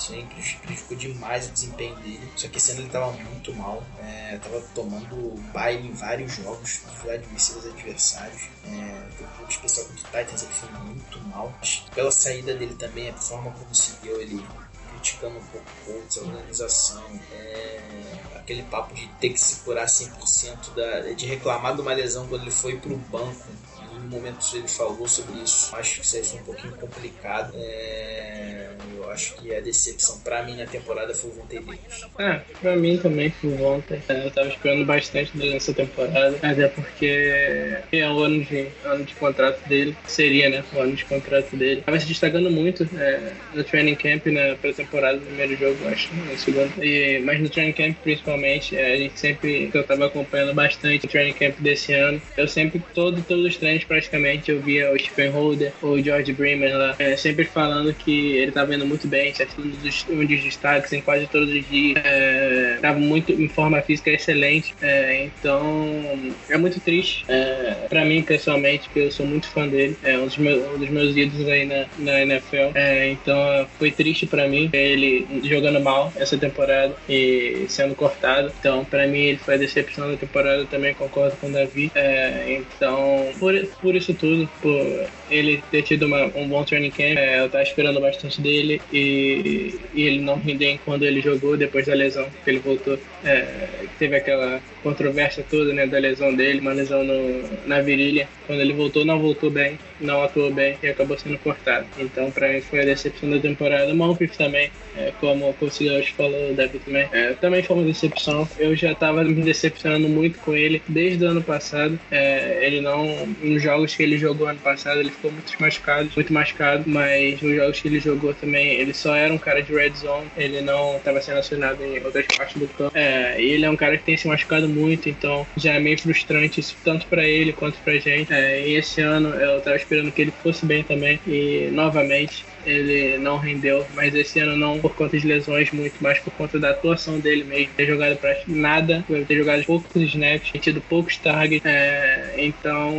Isso aí prejudicou demais o desempenho dele. Só que esse ano ele estava muito mal. É, tava tomando baile em vários jogos dos adversários adversários. É, um especial contra o Titans ele foi muito mal. Pela saída dele também, a forma como se deu ele criticando um pouco o Colts, a organização, é, aquele papo de ter que se curar 100%, da, de reclamar de uma lesão quando ele foi pro banco no momento ele falou sobre isso. Acho que isso aí foi um pouquinho complicado. É, eu acho que a decepção pra mim na temporada foi o Vontae Davis. É, pra mim também foi ontem. É, eu tava esperando bastante dele nessa temporada, até porque é o ano de, ano de contrato dele, seria, né, o ano de contrato dele. Tava se destacando muito é, no training camp, na pré-temporada, no primeiro jogo, acho, no segundo. E, mas no training camp, principalmente, é, a gente sempre, que eu tava acompanhando bastante o training camp desse ano, eu sempre, todo, todos os treinos praticamente, eu via o Stephen Holder, o George Bremer lá, é, sempre falando que ele tava indo muito bem, certo? Um dos, destaques em quase todos os dias. É, tava muito em forma física excelente. É, então é muito triste é, para mim pessoalmente, porque eu sou muito fã dele. É um dos meus, um dos meus ídolos aí na, na NFL. É, então foi triste para mim ele jogando mal essa temporada e sendo cortado. Então para mim ele foi a decepção da temporada. Também concordo com o Davi. É, então por, por isso tudo, por ele ter tido uma, um bom training camp, é, eu tava esperando bastante dele e, e ele não render quando ele jogou depois da lesão que ele voltou. É, teve aquela controvérsia toda né, da lesão dele, uma lesão no, na virilha. Quando ele voltou, não voltou bem, não atuou bem e acabou sendo cortado. Então, para mim, foi a decepção da temporada. O Moncrief também, é, como o Coach falou, o David também, é, também foi uma decepção. Eu já estava me decepcionando muito com ele desde o ano passado. É, ele não, nos jogos que ele jogou ano passado, ele ficou muito machucado, muito machucado, mas nos jogos que ele jogou também, ele só era um cara de red zone, ele não estava sendo acionado em outras partes do campo. É, e ele é um cara que tem se machucado muito, então já é meio frustrante isso tanto para ele quanto pra gente. É, e esse ano eu tava esperando que ele fosse bem também e novamente ele não rendeu, mas esse ano não por conta de lesões, muito mais por conta da atuação dele mesmo. Ter jogado pra nada, ter jogado poucos snaps, ter tido poucos targets, é, então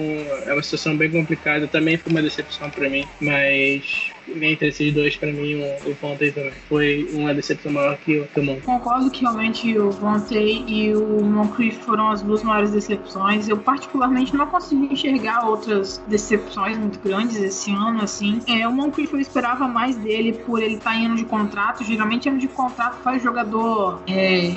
é uma situação bem complicada. Também foi uma decepção para mim, mas entre esses dois, para mim, o, o Vontae também foi uma decepção maior que o, que o. Concordo que realmente o Vontae e o Moncrief foram as duas maiores decepções. Eu, particularmente, não consegui enxergar outras decepções muito grandes esse ano, assim. É, o Moncrief eu esperava mais dele por ele estar tá em ano de contrato. Geralmente, ano de contrato faz jogador é,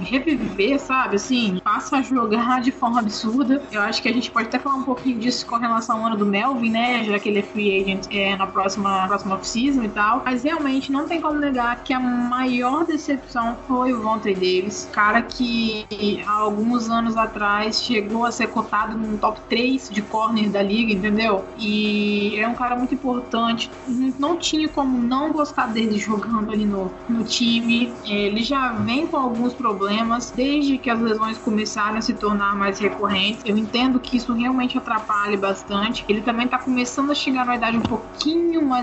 reviver, sabe? Assim, passa a jogar de forma absurda. Eu acho que a gente pode até falar um pouquinho disso com relação ao ano do Melvin, né? Já que ele é free agent é, na próxima, próxima off-season e tal. Mas realmente não tem como negar que a maior decepção foi o Vontae Davis. Cara que há alguns anos atrás chegou a ser cotado no top 3 de corner da liga, entendeu? E é um cara muito importante. Não tinha como não gostar dele jogando ali no, no time. Ele já vem com alguns problemas desde que as lesões começaram a se tornar mais recorrentes. Eu entendo que isso realmente atrapalha bastante. Ele também está começando a chegar na idade um pouquinho mais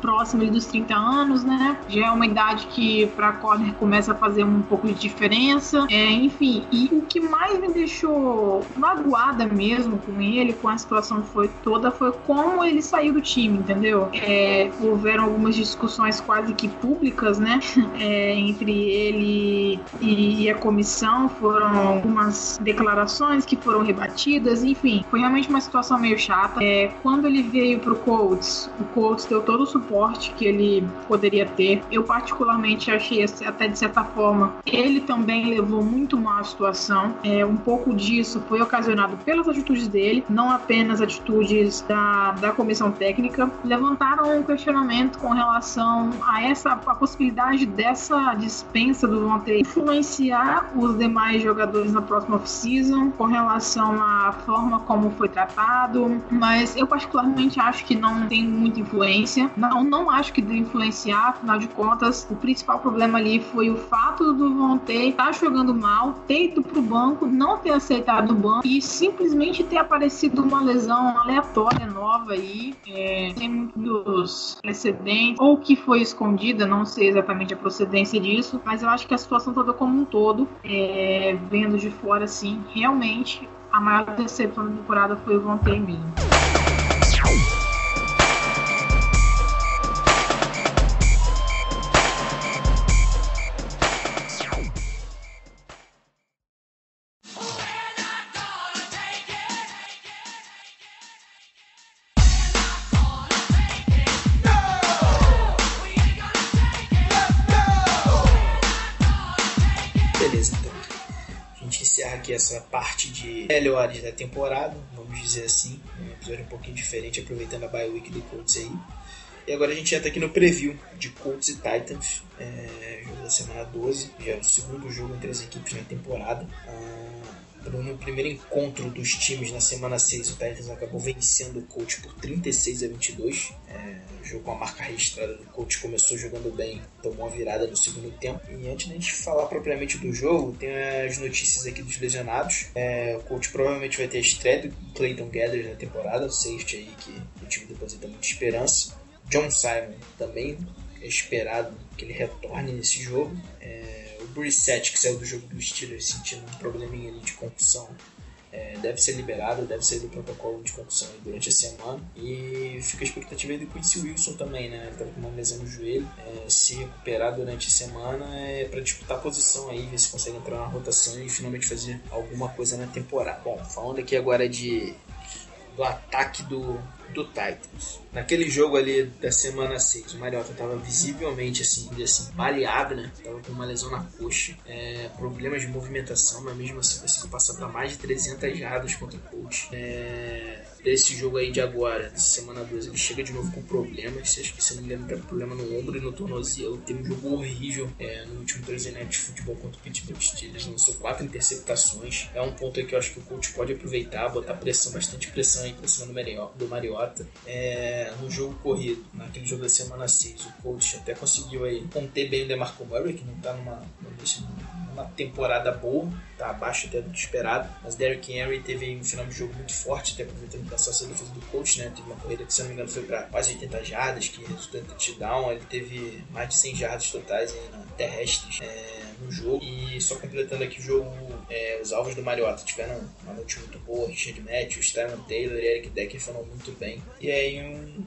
próxima dos 30 anos, né? Já é uma idade que para corner começa a fazer um pouco de diferença. É, enfim, e o que mais me deixou magoada mesmo com ele, com a situação foi toda, foi como ele saiu do time, entendeu? É, houveram algumas discussões quase que públicas, né? <laughs> É, entre ele e, a comissão foram algumas declarações que foram rebatidas, enfim, foi realmente uma situação meio chata. É, quando ele veio pro Colts, o Colts deu todo o suporte que ele poderia ter. Eu particularmente achei até de certa forma ele também levou muito mal a situação. É, um pouco disso foi ocasionado pelas atitudes dele, não apenas atitudes da, da comissão técnica. Levantaram um questionamento com relação a essa a possibilidade dessa dispensa do Vontae influenciar os demais jogadores na próxima off-season com relação à forma como foi tratado, mas eu particularmente acho que não tem muita influência. Não, não acho que deve influenciar, afinal de contas, o principal problema ali foi o fato do Vontae estar tá jogando mal, ter ido pro banco, não ter aceitado o banco e simplesmente ter aparecido uma lesão aleatória nova aí, é, sem muitos precedentes, ou que foi escondida, não sei exatamente a procedência disso, mas eu acho que a situação toda como um todo, é, vendo de fora assim, realmente a maior decepção da temporada foi o Vontae mesmo. Parte de melhores da temporada, vamos dizer assim. Um episódio um pouquinho diferente, aproveitando a bye week do Colts aí. E agora a gente entra aqui no preview de Colts e Titans, é, jogo da semana 12, já é o segundo jogo entre as equipes na temporada. Ah, no primeiro encontro dos times na semana 6, o Titans acabou vencendo o Colts por 36 a 22. É, jogo com a marca registrada do Colts começou jogando bem, tomou uma virada no segundo tempo. E antes da gente falar propriamente do jogo, tem as notícias aqui dos lesionados. É, o Colts provavelmente vai ter a estreia do Clayton Gathers na temporada, o safety aí que o time deposita muita esperança. John Simon também é esperado que ele retorne nesse jogo. É, Brissett, que saiu do jogo do Steelers sentindo um probleminha ali de concussão, é, deve ser liberado, deve sair do protocolo de concussão durante a semana. E fica a expectativa aí do Quincy Wilson também, né? Ele estava com uma lesão no joelho. É, se recuperar durante a semana é para disputar a posição aí, ver se consegue entrar na rotação e finalmente fazer alguma coisa na temporada. Bom, falando aqui agora de do ataque do, do Titans. Naquele jogo ali da semana 6, o Mariota estava visivelmente assim, assim, baleado, né? Tava com uma lesão na coxa, é, problemas de movimentação, mas mesmo assim conseguiu passar para mais de 300 jardas contra o coach. É, desse jogo aí de agora, de semana 2, ele chega de novo com problemas. Acho que se não me engano, tá com problema no ombro e no tornozelo. Teve um jogo horrível é, no último Thursday Night de futebol contra o Pittsburgh Steelers. Lançou quatro interceptações. É um ponto aí que eu acho que o coach pode aproveitar, botar pressão, bastante pressão aí pra cima do, Mariota, É, no jogo corrido, naquele jogo da semana 6, o coach até conseguiu aí conter bem o DeMarco Murray, que não tá numa, numa temporada boa, tá abaixo até do esperado. Mas Derrick Henry teve um final de jogo muito forte, até aproveitando da sua defesa do coach, né? Teve uma corrida que, se não me engano, foi para quase 80 jardas, que resultou em touchdown. Ele teve mais de 100 jardas totais aí na terrestres é, no jogo. E só completando aqui o jogo, é, os alvos do Mariota tiveram uma noite muito boa. Richard Matthews, Tyron Taylor e Eric Decker foram muito bem. E aí um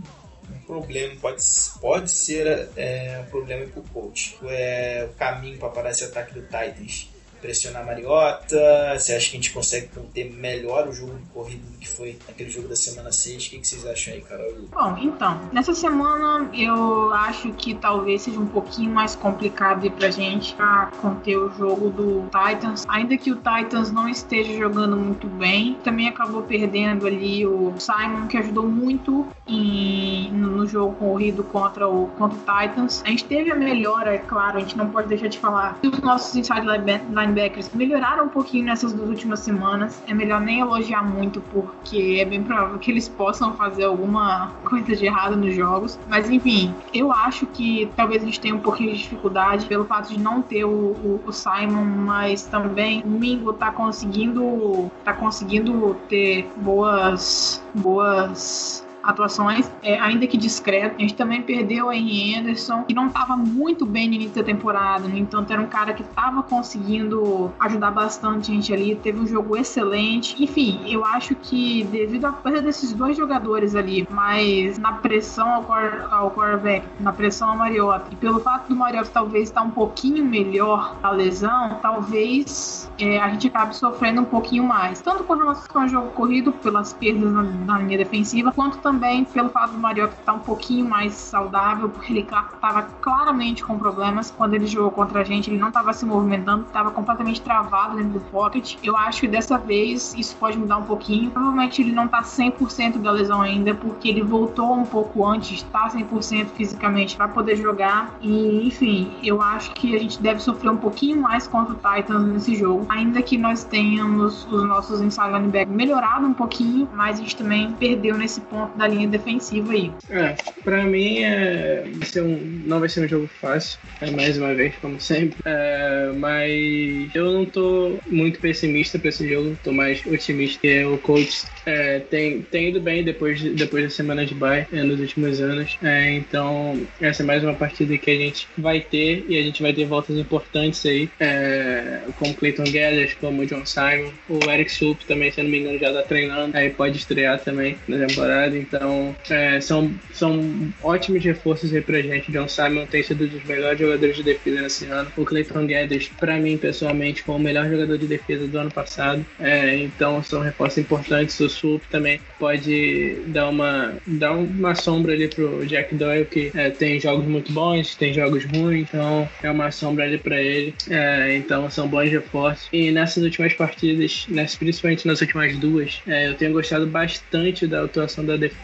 um problema, pode, pode ser é, um problema para o coach. É, o caminho para parar esse ataque do Titans pressionar Mariota? Você acha que a gente consegue conter melhor o jogo de corrida do que foi naquele jogo da semana 6? O que, vocês acham aí, Carol? Bom, então, nessa semana eu acho que talvez seja um pouquinho mais complicado pra gente pra conter o jogo do Titans. Ainda que o Titans não esteja jogando muito bem, também acabou perdendo ali o Simon, que ajudou muito em, no jogo corrido contra o, contra o Titans. A gente teve a melhora, é claro, a gente não pode deixar de falar dos nossos inside linebackers linebackers melhoraram um pouquinho nessas duas últimas semanas. É melhor nem elogiar muito, porque é bem provável que eles possam fazer alguma coisa de errado nos jogos. Mas enfim, eu acho que talvez a gente tenha um pouquinho de dificuldade pelo fato de não ter o, o, o Simon, mas também o Mingo tá conseguindo tá conseguindo ter boas boas atuações, é, ainda que discreto. A gente também perdeu em Anderson, que não estava muito bem no início da temporada, no entanto, era um cara que estava conseguindo ajudar bastante a gente ali, teve um jogo excelente. Enfim, eu acho que devido à perda desses dois jogadores ali, mas na pressão ao, quarterback, na pressão ao Mariota, e pelo fato do Mariota talvez estar um pouquinho melhor a lesão, talvez é, a gente acabe sofrendo um pouquinho mais. Tanto com relação ao jogo corrido, pelas perdas na, na linha defensiva, quanto também também pelo fato do Mariota estar um pouquinho mais saudável, porque ele estava claramente com problemas quando ele jogou contra a gente, ele não estava se movimentando, estava completamente travado dentro do pocket. Eu acho que dessa vez isso pode mudar um pouquinho. Provavelmente ele não está 100% da lesão ainda, porque ele voltou um pouco antes, está 100% fisicamente para poder jogar. E enfim, eu acho que a gente deve sofrer um pouquinho mais contra o Titans nesse jogo, ainda que nós tenhamos os nossos inside linebackers melhorado um pouquinho, mas a gente também perdeu nesse ponto da da linha defensiva aí. É, pra mim é, vai um, não vai ser um jogo fácil, é, mais uma vez, como sempre. É, mas eu não tô muito pessimista pra esse jogo, tô mais otimista que o Colts é, tem, tem ido bem depois, depois da semana de bye é, nos últimos anos. É, então, essa é mais uma partida que a gente vai ter e a gente vai ter voltas importantes aí, é, como Clayton Gathers, como John Simon, o Eric Soup também, se não me engano, já tá treinando, aí pode estrear também na temporada. Então, então, é, são, são ótimos reforços aí pra gente. John Simon tem sido um dos melhores jogadores de defesa nesse ano. O Clayton Guedes, pra mim, pessoalmente, foi o melhor jogador de defesa do ano passado. É, então, são reforços importantes. O Sup também pode dar uma, dar uma sombra ali pro Jack Doyle, que é, tem jogos muito bons, tem jogos ruins, então é uma sombra ali pra ele. É, então, são bons reforços. E nessas últimas partidas, nessas, principalmente nas últimas duas, é, eu tenho gostado bastante da atuação da defesa.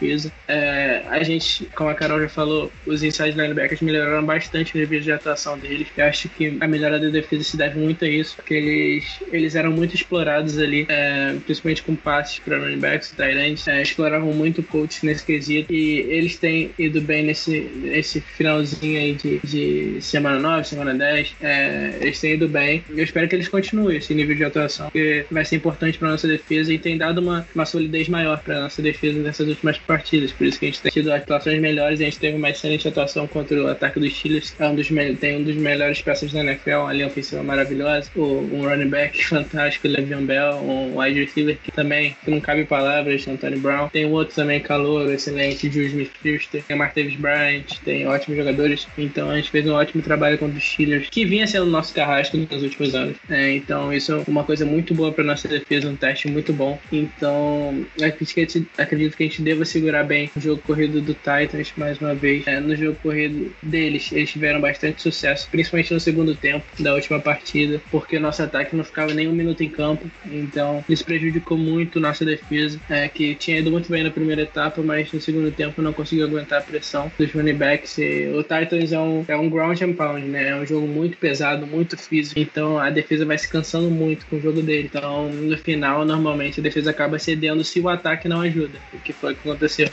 É, a gente, como a Carol já falou, os inside linebackers melhoraram bastante o nível de atuação deles. Eu acho que a melhora da defesa se deve muito a isso, porque eles, eles eram muito explorados ali, é, principalmente com passes para running backs e tight é, exploravam muito o coach nesse quesito e eles têm ido bem nesse, nesse finalzinho aí de, de semana 9, semana 10. É, eles têm ido bem. Eu espero que eles continuem esse nível de atuação, porque vai ser importante para nossa defesa e tem dado uma, uma solidez maior para nossa defesa nessas últimas partidas. Por isso que a gente tem tido atuações melhores a gente teve uma excelente atuação contra o ataque dos Steelers. É um dos, tem um dos melhores peças da NFL, ali ofensiva maravilhosa. Um running back <laughs> fantástico, Le'Veon Bell, um wide receiver que também que não cabe palavras, Anthony Brown. Tem outro também, calor, excelente, Jules Smith-Schuster. Tem Martavis Bryant, tem ótimos jogadores. Então a gente fez um ótimo trabalho contra os Steelers, que vinha sendo nosso carrasco nos últimos anos. É, então isso é uma coisa muito boa para nossa defesa, um teste muito bom. Então acredito que, a gente, acredito que a gente deva segurar bem o jogo corrido do Titans mais uma vez. É, no jogo corrido deles, eles tiveram bastante sucesso, principalmente no segundo tempo da última partida, porque nosso ataque não ficava nem um minuto em campo. Então isso prejudicou muito nossa defesa, é, que tinha ido muito bem na primeira etapa, mas no segundo tempo não conseguiu aguentar a pressão dos running backs. E o Titans é um, é um ground and pound, né? É um jogo muito pesado, muito físico. Então a defesa vai se cansando muito com o jogo dele. Então no final, normalmente a defesa acaba cedendo se o ataque não ajuda, o que foi o que aconteceu.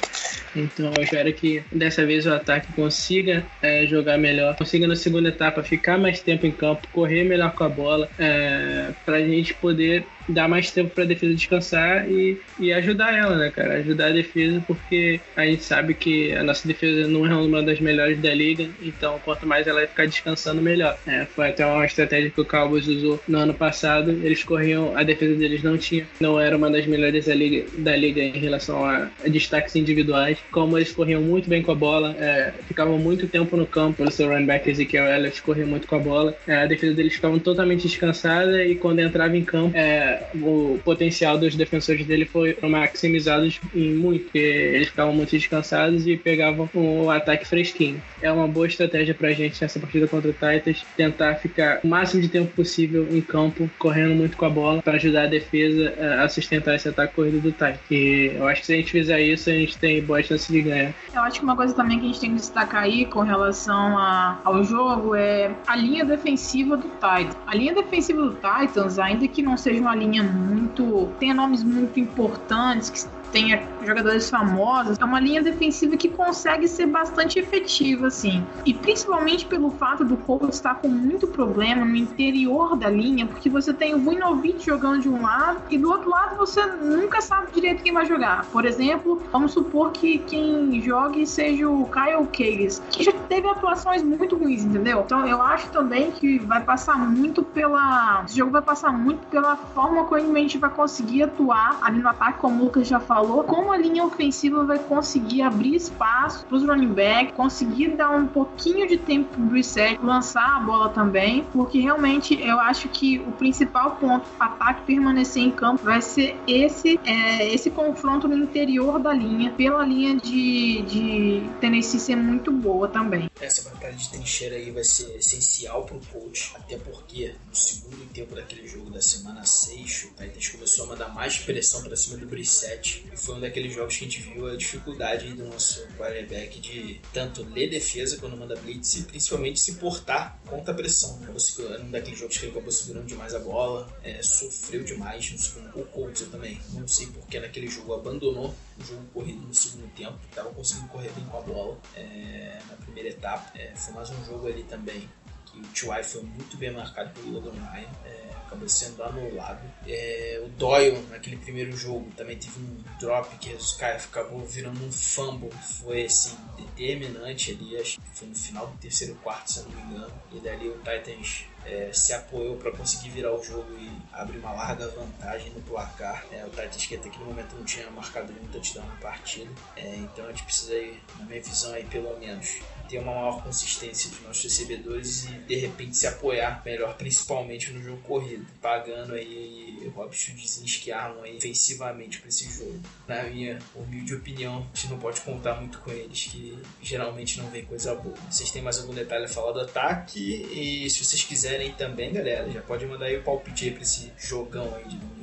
Então eu espero que dessa vez o ataque consiga é, jogar melhor, consiga na segunda etapa ficar mais tempo em campo, correr melhor com a bola, é, para a gente poder dar mais tempo para a defesa descansar e, e ajudar ela, né, cara? Ajudar a defesa, porque a gente sabe que a nossa defesa não é uma das melhores da liga, então quanto mais ela ficar descansando, melhor. É, foi até uma estratégia que o Cowboys usou no ano passado. Eles corriam, a defesa deles não tinha, não era uma das melhores da liga, da liga em relação a, a destaques individuais. Como eles corriam muito bem com a bola, é, ficavam muito tempo no campo, o seu running back Ezekiel Elliott corria muito com a bola. É, a defesa deles ficava totalmente descansada e quando entrava em campo, é, o potencial dos defensores dele foi maximizado em muito, porque eles ficavam muito descansados e pegavam o ataque fresquinho. É uma boa estratégia pra gente nessa partida contra o Titans, tentar ficar o máximo de tempo possível em campo, correndo muito com a bola, para ajudar a defesa a sustentar esse ataque corrido do Titans. E eu acho que se a gente fizer isso, a gente tem boa chance de ganhar. Eu acho que uma coisa também que a gente tem que destacar aí com relação a, ao jogo é a linha defensiva do Titans. A linha defensiva do Titans, ainda que não seja uma linha muito. tenha nomes muito importantes, que tenha jogadores famosos, é uma linha defensiva que consegue ser bastante efetiva, assim. E principalmente pelo fato do Colts estar com muito problema no interior da linha, porque você tem o Vuinovic jogando de um lado e do outro lado você nunca sabe direito quem vai jogar. Por exemplo, vamos supor que quem jogue seja o Kyle Case, que já teve atuações muito ruins, entendeu? Então eu acho também que vai passar muito pela. Esse jogo vai passar muito pela forma como a gente vai conseguir atuar ali no ataque, como o Lucas já falou, como a linha ofensiva vai conseguir abrir espaço para os running back, conseguir dar um pouquinho de tempo para o reset, lançar a bola também, porque realmente eu acho que o principal ponto para ataque permanecer em campo vai ser esse é, esse confronto no interior da linha, pela linha de, de Tennessee ser muito boa também. Essa batalha de trincheira aí vai ser essencial pro coach, até porque no segundo tempo daquele jogo da semana 6, o Titans começou a mandar mais pressão para cima do Brissette e foi um daqueles jogos que a gente viu a dificuldade do nosso quarterback de tanto ler defesa quando manda blitz e principalmente se portar contra a pressão. Segurando, um daqueles jogos que ele acabou segurando demais a bola, é, sofreu demais no segundo. O Colts também, não sei porque naquele jogo abandonou o jogo corrido no segundo tempo, estava conseguindo correr bem com a bola é, na primeira etapa. É, foi mais um jogo ali também que o T.Y. foi muito bem marcado pelo Logan Ryan. É, acabou sendo anulado. É, o Doyle, naquele primeiro jogo, também teve um drop que os caras acabou virando um fumble. Foi assim, determinante ali, acho que foi no final do terceiro quarto, se eu não me engano. E dali o Titans é, se apoiou para conseguir virar o jogo e abrir uma larga vantagem no placar. É, o que até aquele momento não tinha marcado nenhum touchdown na partida. É, então a gente precisa, aí, na minha visão, aí, pelo menos ter uma maior consistência dos nossos recebedores e de repente se apoiar melhor, principalmente no jogo corrido, pagando aí Schudzinhos que armam aí ofensivamente para esse jogo. Na minha humilde opinião, a gente não pode contar muito com eles, que geralmente não vem coisa boa. Vocês têm mais algum detalhe a falar do ataque? E se vocês quiserem também, galera, já pode mandar aí o palpite aí para esse jogão aí de.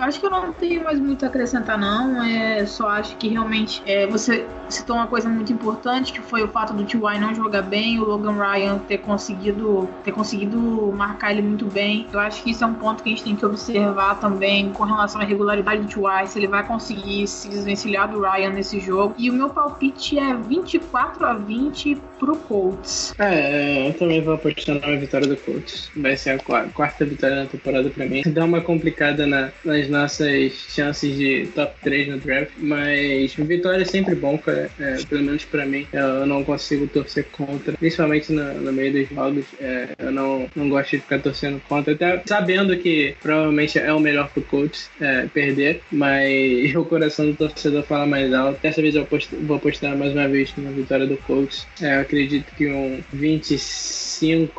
Acho que eu não tenho mais muito a acrescentar, não. É, só acho que realmente é, você citou uma coisa muito importante, que foi o fato do T.Y. não jogar bem, o Logan Ryan ter conseguido, ter conseguido marcar ele muito bem. Eu acho que isso é um ponto que a gente tem que observar também com relação à regularidade do T.Y., se ele vai conseguir se desvencilhar do Ryan nesse jogo. E o meu palpite é 24 a 20 pro Colts. É, eu também vou apostar na vitória do Colts. Vai ser a quarta vitória na temporada pra mim. Dá uma complicada na, nas nossas chances de top 3 no draft, mas vitória é sempre bom, cara. É, pelo menos pra mim, eu não consigo torcer contra, principalmente no, no meio dos jogos. É, eu não, não gosto de ficar torcendo contra, até sabendo que provavelmente é o melhor pro Colts é, perder, mas <laughs> o coração do torcedor fala mais alto. Dessa vez eu post, vou apostar mais uma vez na vitória do Colts. É, eu acredito que um 25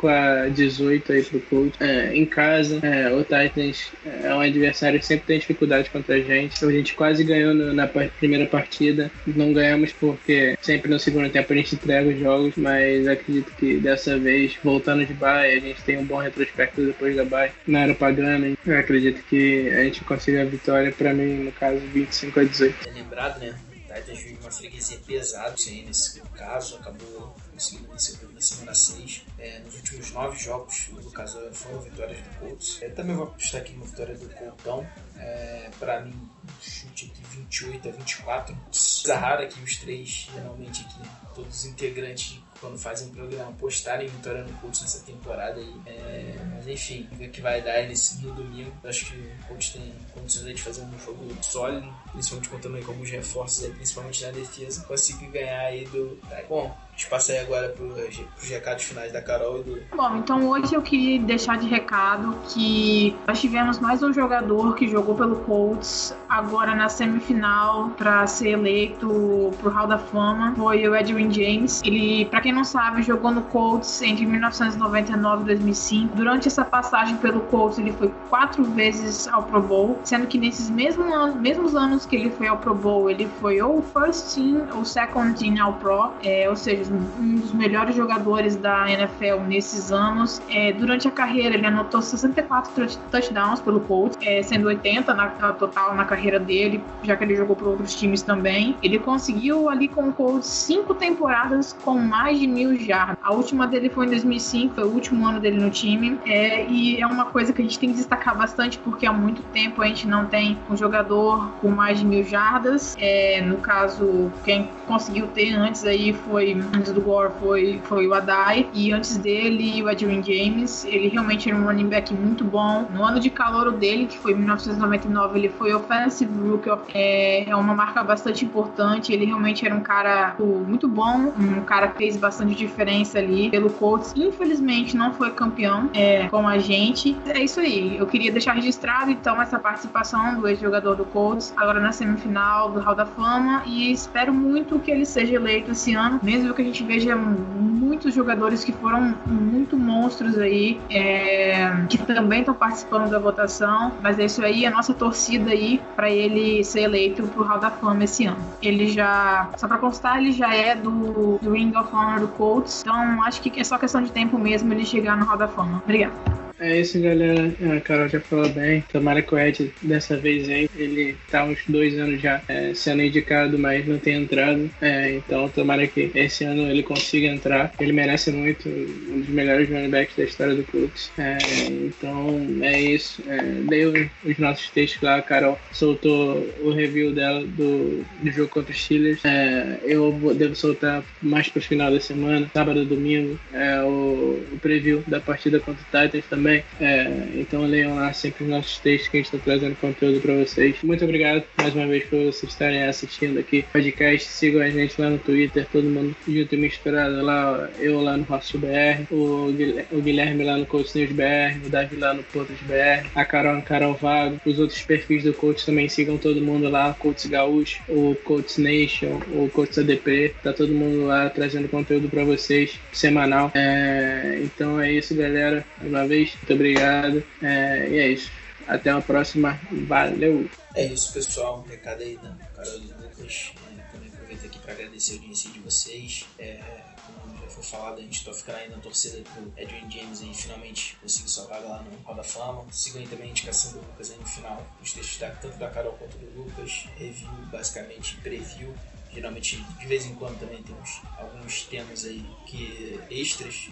a 18 aí pro Colts. É, em casa, é, o Titans é um adversário que sempre tem dificuldade contra a gente. A gente quase ganhou no, na primeira partida. Não ganhamos porque sempre no segundo tempo a gente entrega os jogos, mas acredito que dessa vez, voltando de bye, a gente tem um bom retrospecto depois da bye. Não era pagando, eu acredito que a gente consiga a vitória, para mim, no caso, 25 a 18. É lembrado, né? O Titans vive uma freguesia pesada, sim, nesse caso, acabou conseguindo vencer na semana 6. É, nos últimos 9 jogos, no caso, foram vitórias do Colts. Eu também vou apostar aqui numa vitória do Coltão. É, para mim, chute aqui 28 a 24. Coisa rara que os três, geralmente aqui, todos os integrantes quando fazem um programa postarem vitória no Colts nessa temporada aí. É, mas enfim, o que vai dar nesse no domingo. Eu acho que o Colts tem condições de fazer um jogo sólido, principalmente contando aí como os reforços aí, principalmente na defesa. Conseguir ganhar aí do. Bom, espaço aí agora para os recados finais da Carol e do. Bom, então hoje eu queria deixar de recado que nós tivemos mais um jogador que jogou pelo Colts agora na semifinal para ser eleito pro Hall da Fama. Foi o Edwin James. Ele, para quem não sabe, jogou no Colts entre 1999 e 2005. Durante essa passagem pelo Colts, ele foi quatro vezes ao Pro Bowl, sendo que nesses mesmos anos, mesmos anos que ele foi ao Pro Bowl, ele foi ou First Team ou Second Team ao Pro, é, ou seja, um dos melhores jogadores da NFL nesses anos. É, durante a carreira, ele anotou 64 touchdowns pelo Colts, é, sendo 80 na, na, total na carreira dele, já que ele jogou por outros times também. Ele conseguiu ali com o Colts cinco temporadas com mais de mil jardas. A última dele foi em 2005, foi o último ano dele no time. É, e é uma coisa que a gente tem que destacar bastante, porque há muito tempo a gente não tem um jogador com mais de mil jardas. É, no caso, quem conseguiu ter antes aí foi antes do Gore foi, foi o Adai, e antes dele o Edwin James. Ele realmente era um running back muito bom. No ano de calor dele, que foi em 1999, ele foi Offensive Rookie, é, é uma marca bastante importante. Ele realmente era um cara muito bom, um cara que fez bastante diferença ali pelo Colts. Infelizmente não foi campeão é, com a gente. É isso aí. Eu queria deixar registrado então essa participação do ex-jogador do Colts agora na semifinal do Hall da Fama e espero muito que ele seja eleito esse ano, mesmo que a gente veja muitos jogadores que foram muito monstros aí, é, que também estão participando da votação, mas é isso aí, a nossa torcida aí para ele ser eleito pro Hall da Fama esse ano. Ele já, só para constar, ele já é do, do Ring of Honor do Colts, então acho que é só questão de tempo mesmo ele chegar no Hall da Fama. Obrigado. É isso, galera. A Carol já falou bem. Tomara que o Ed, dessa vez aí, ele tá uns dois anos já é, sendo indicado, mas não tem entrado. É, então, tomara que esse ano ele consiga entrar. Ele merece muito, um dos melhores running backs da história do Colts. É, então, é isso. É, os nossos textos lá. A Carol soltou o review dela do, do jogo contra os Steelers. É, eu devo soltar mais pro final da semana, sábado, domingo, é, o, o preview da partida contra o Titans também também. É, então leiam lá sempre os nossos textos que a gente está trazendo conteúdo para vocês. Muito obrigado mais uma vez por vocês estarem assistindo aqui o podcast. Sigam a gente lá no Twitter, todo mundo junto e misturado lá, eu lá no Rosto BR, o Guilherme lá no Coach News BR, o Davi lá no Portos BR, a Carol no Carol Vago, os outros perfis do Coach também sigam todo mundo lá, Coach Gaúcho, o Coach Nation, o Coach ADP, tá todo mundo lá trazendo conteúdo para vocês semanal. É, então é isso, galera. Mais uma vez, muito obrigado. É, e é isso. Até uma próxima. Valeu! É isso, pessoal. Um recado aí da Carol do Lucas. É, também aproveito aqui para agradecer a audiência de vocês. É, como já foi falado, a gente está ficando aí na torcida do Edwin James aí finalmente conseguir sua vaga lá no Roda Fama. Sigam aí também a indicação do Lucas aí no final. Os textos tanto da Carol quanto do Lucas. Review, basicamente, preview geralmente de vez em quando também temos alguns temas aí que extras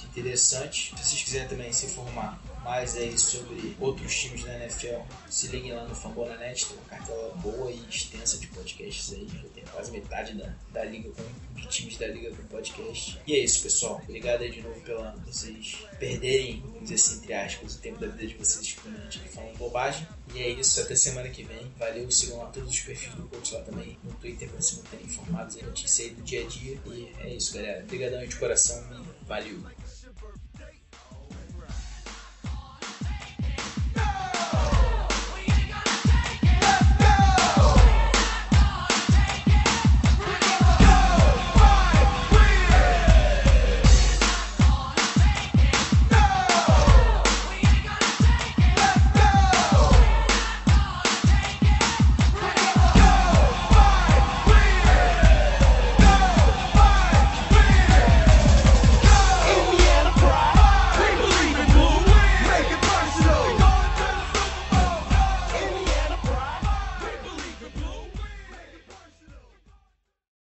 muito interessantes. Se vocês quiserem também se informar mais aí sobre outros times da NFL, se liguem lá no Fambonanet, tem uma cartela boa e extensa de podcasts aí, já tem quase metade da, da liga com, de times da liga com podcast. E é isso, pessoal. Obrigado aí de novo pela vocês perderem, vamos dizer assim, entre aspas, o tempo da vida de vocês com a falando bobagem. E é isso, até semana que vem. Valeu, sigam lá todos os perfis do coach lá também no Twitter para se manterem informados aí, notícia aí do dia a dia. E é isso, galera. Obrigadão de coração e valeu.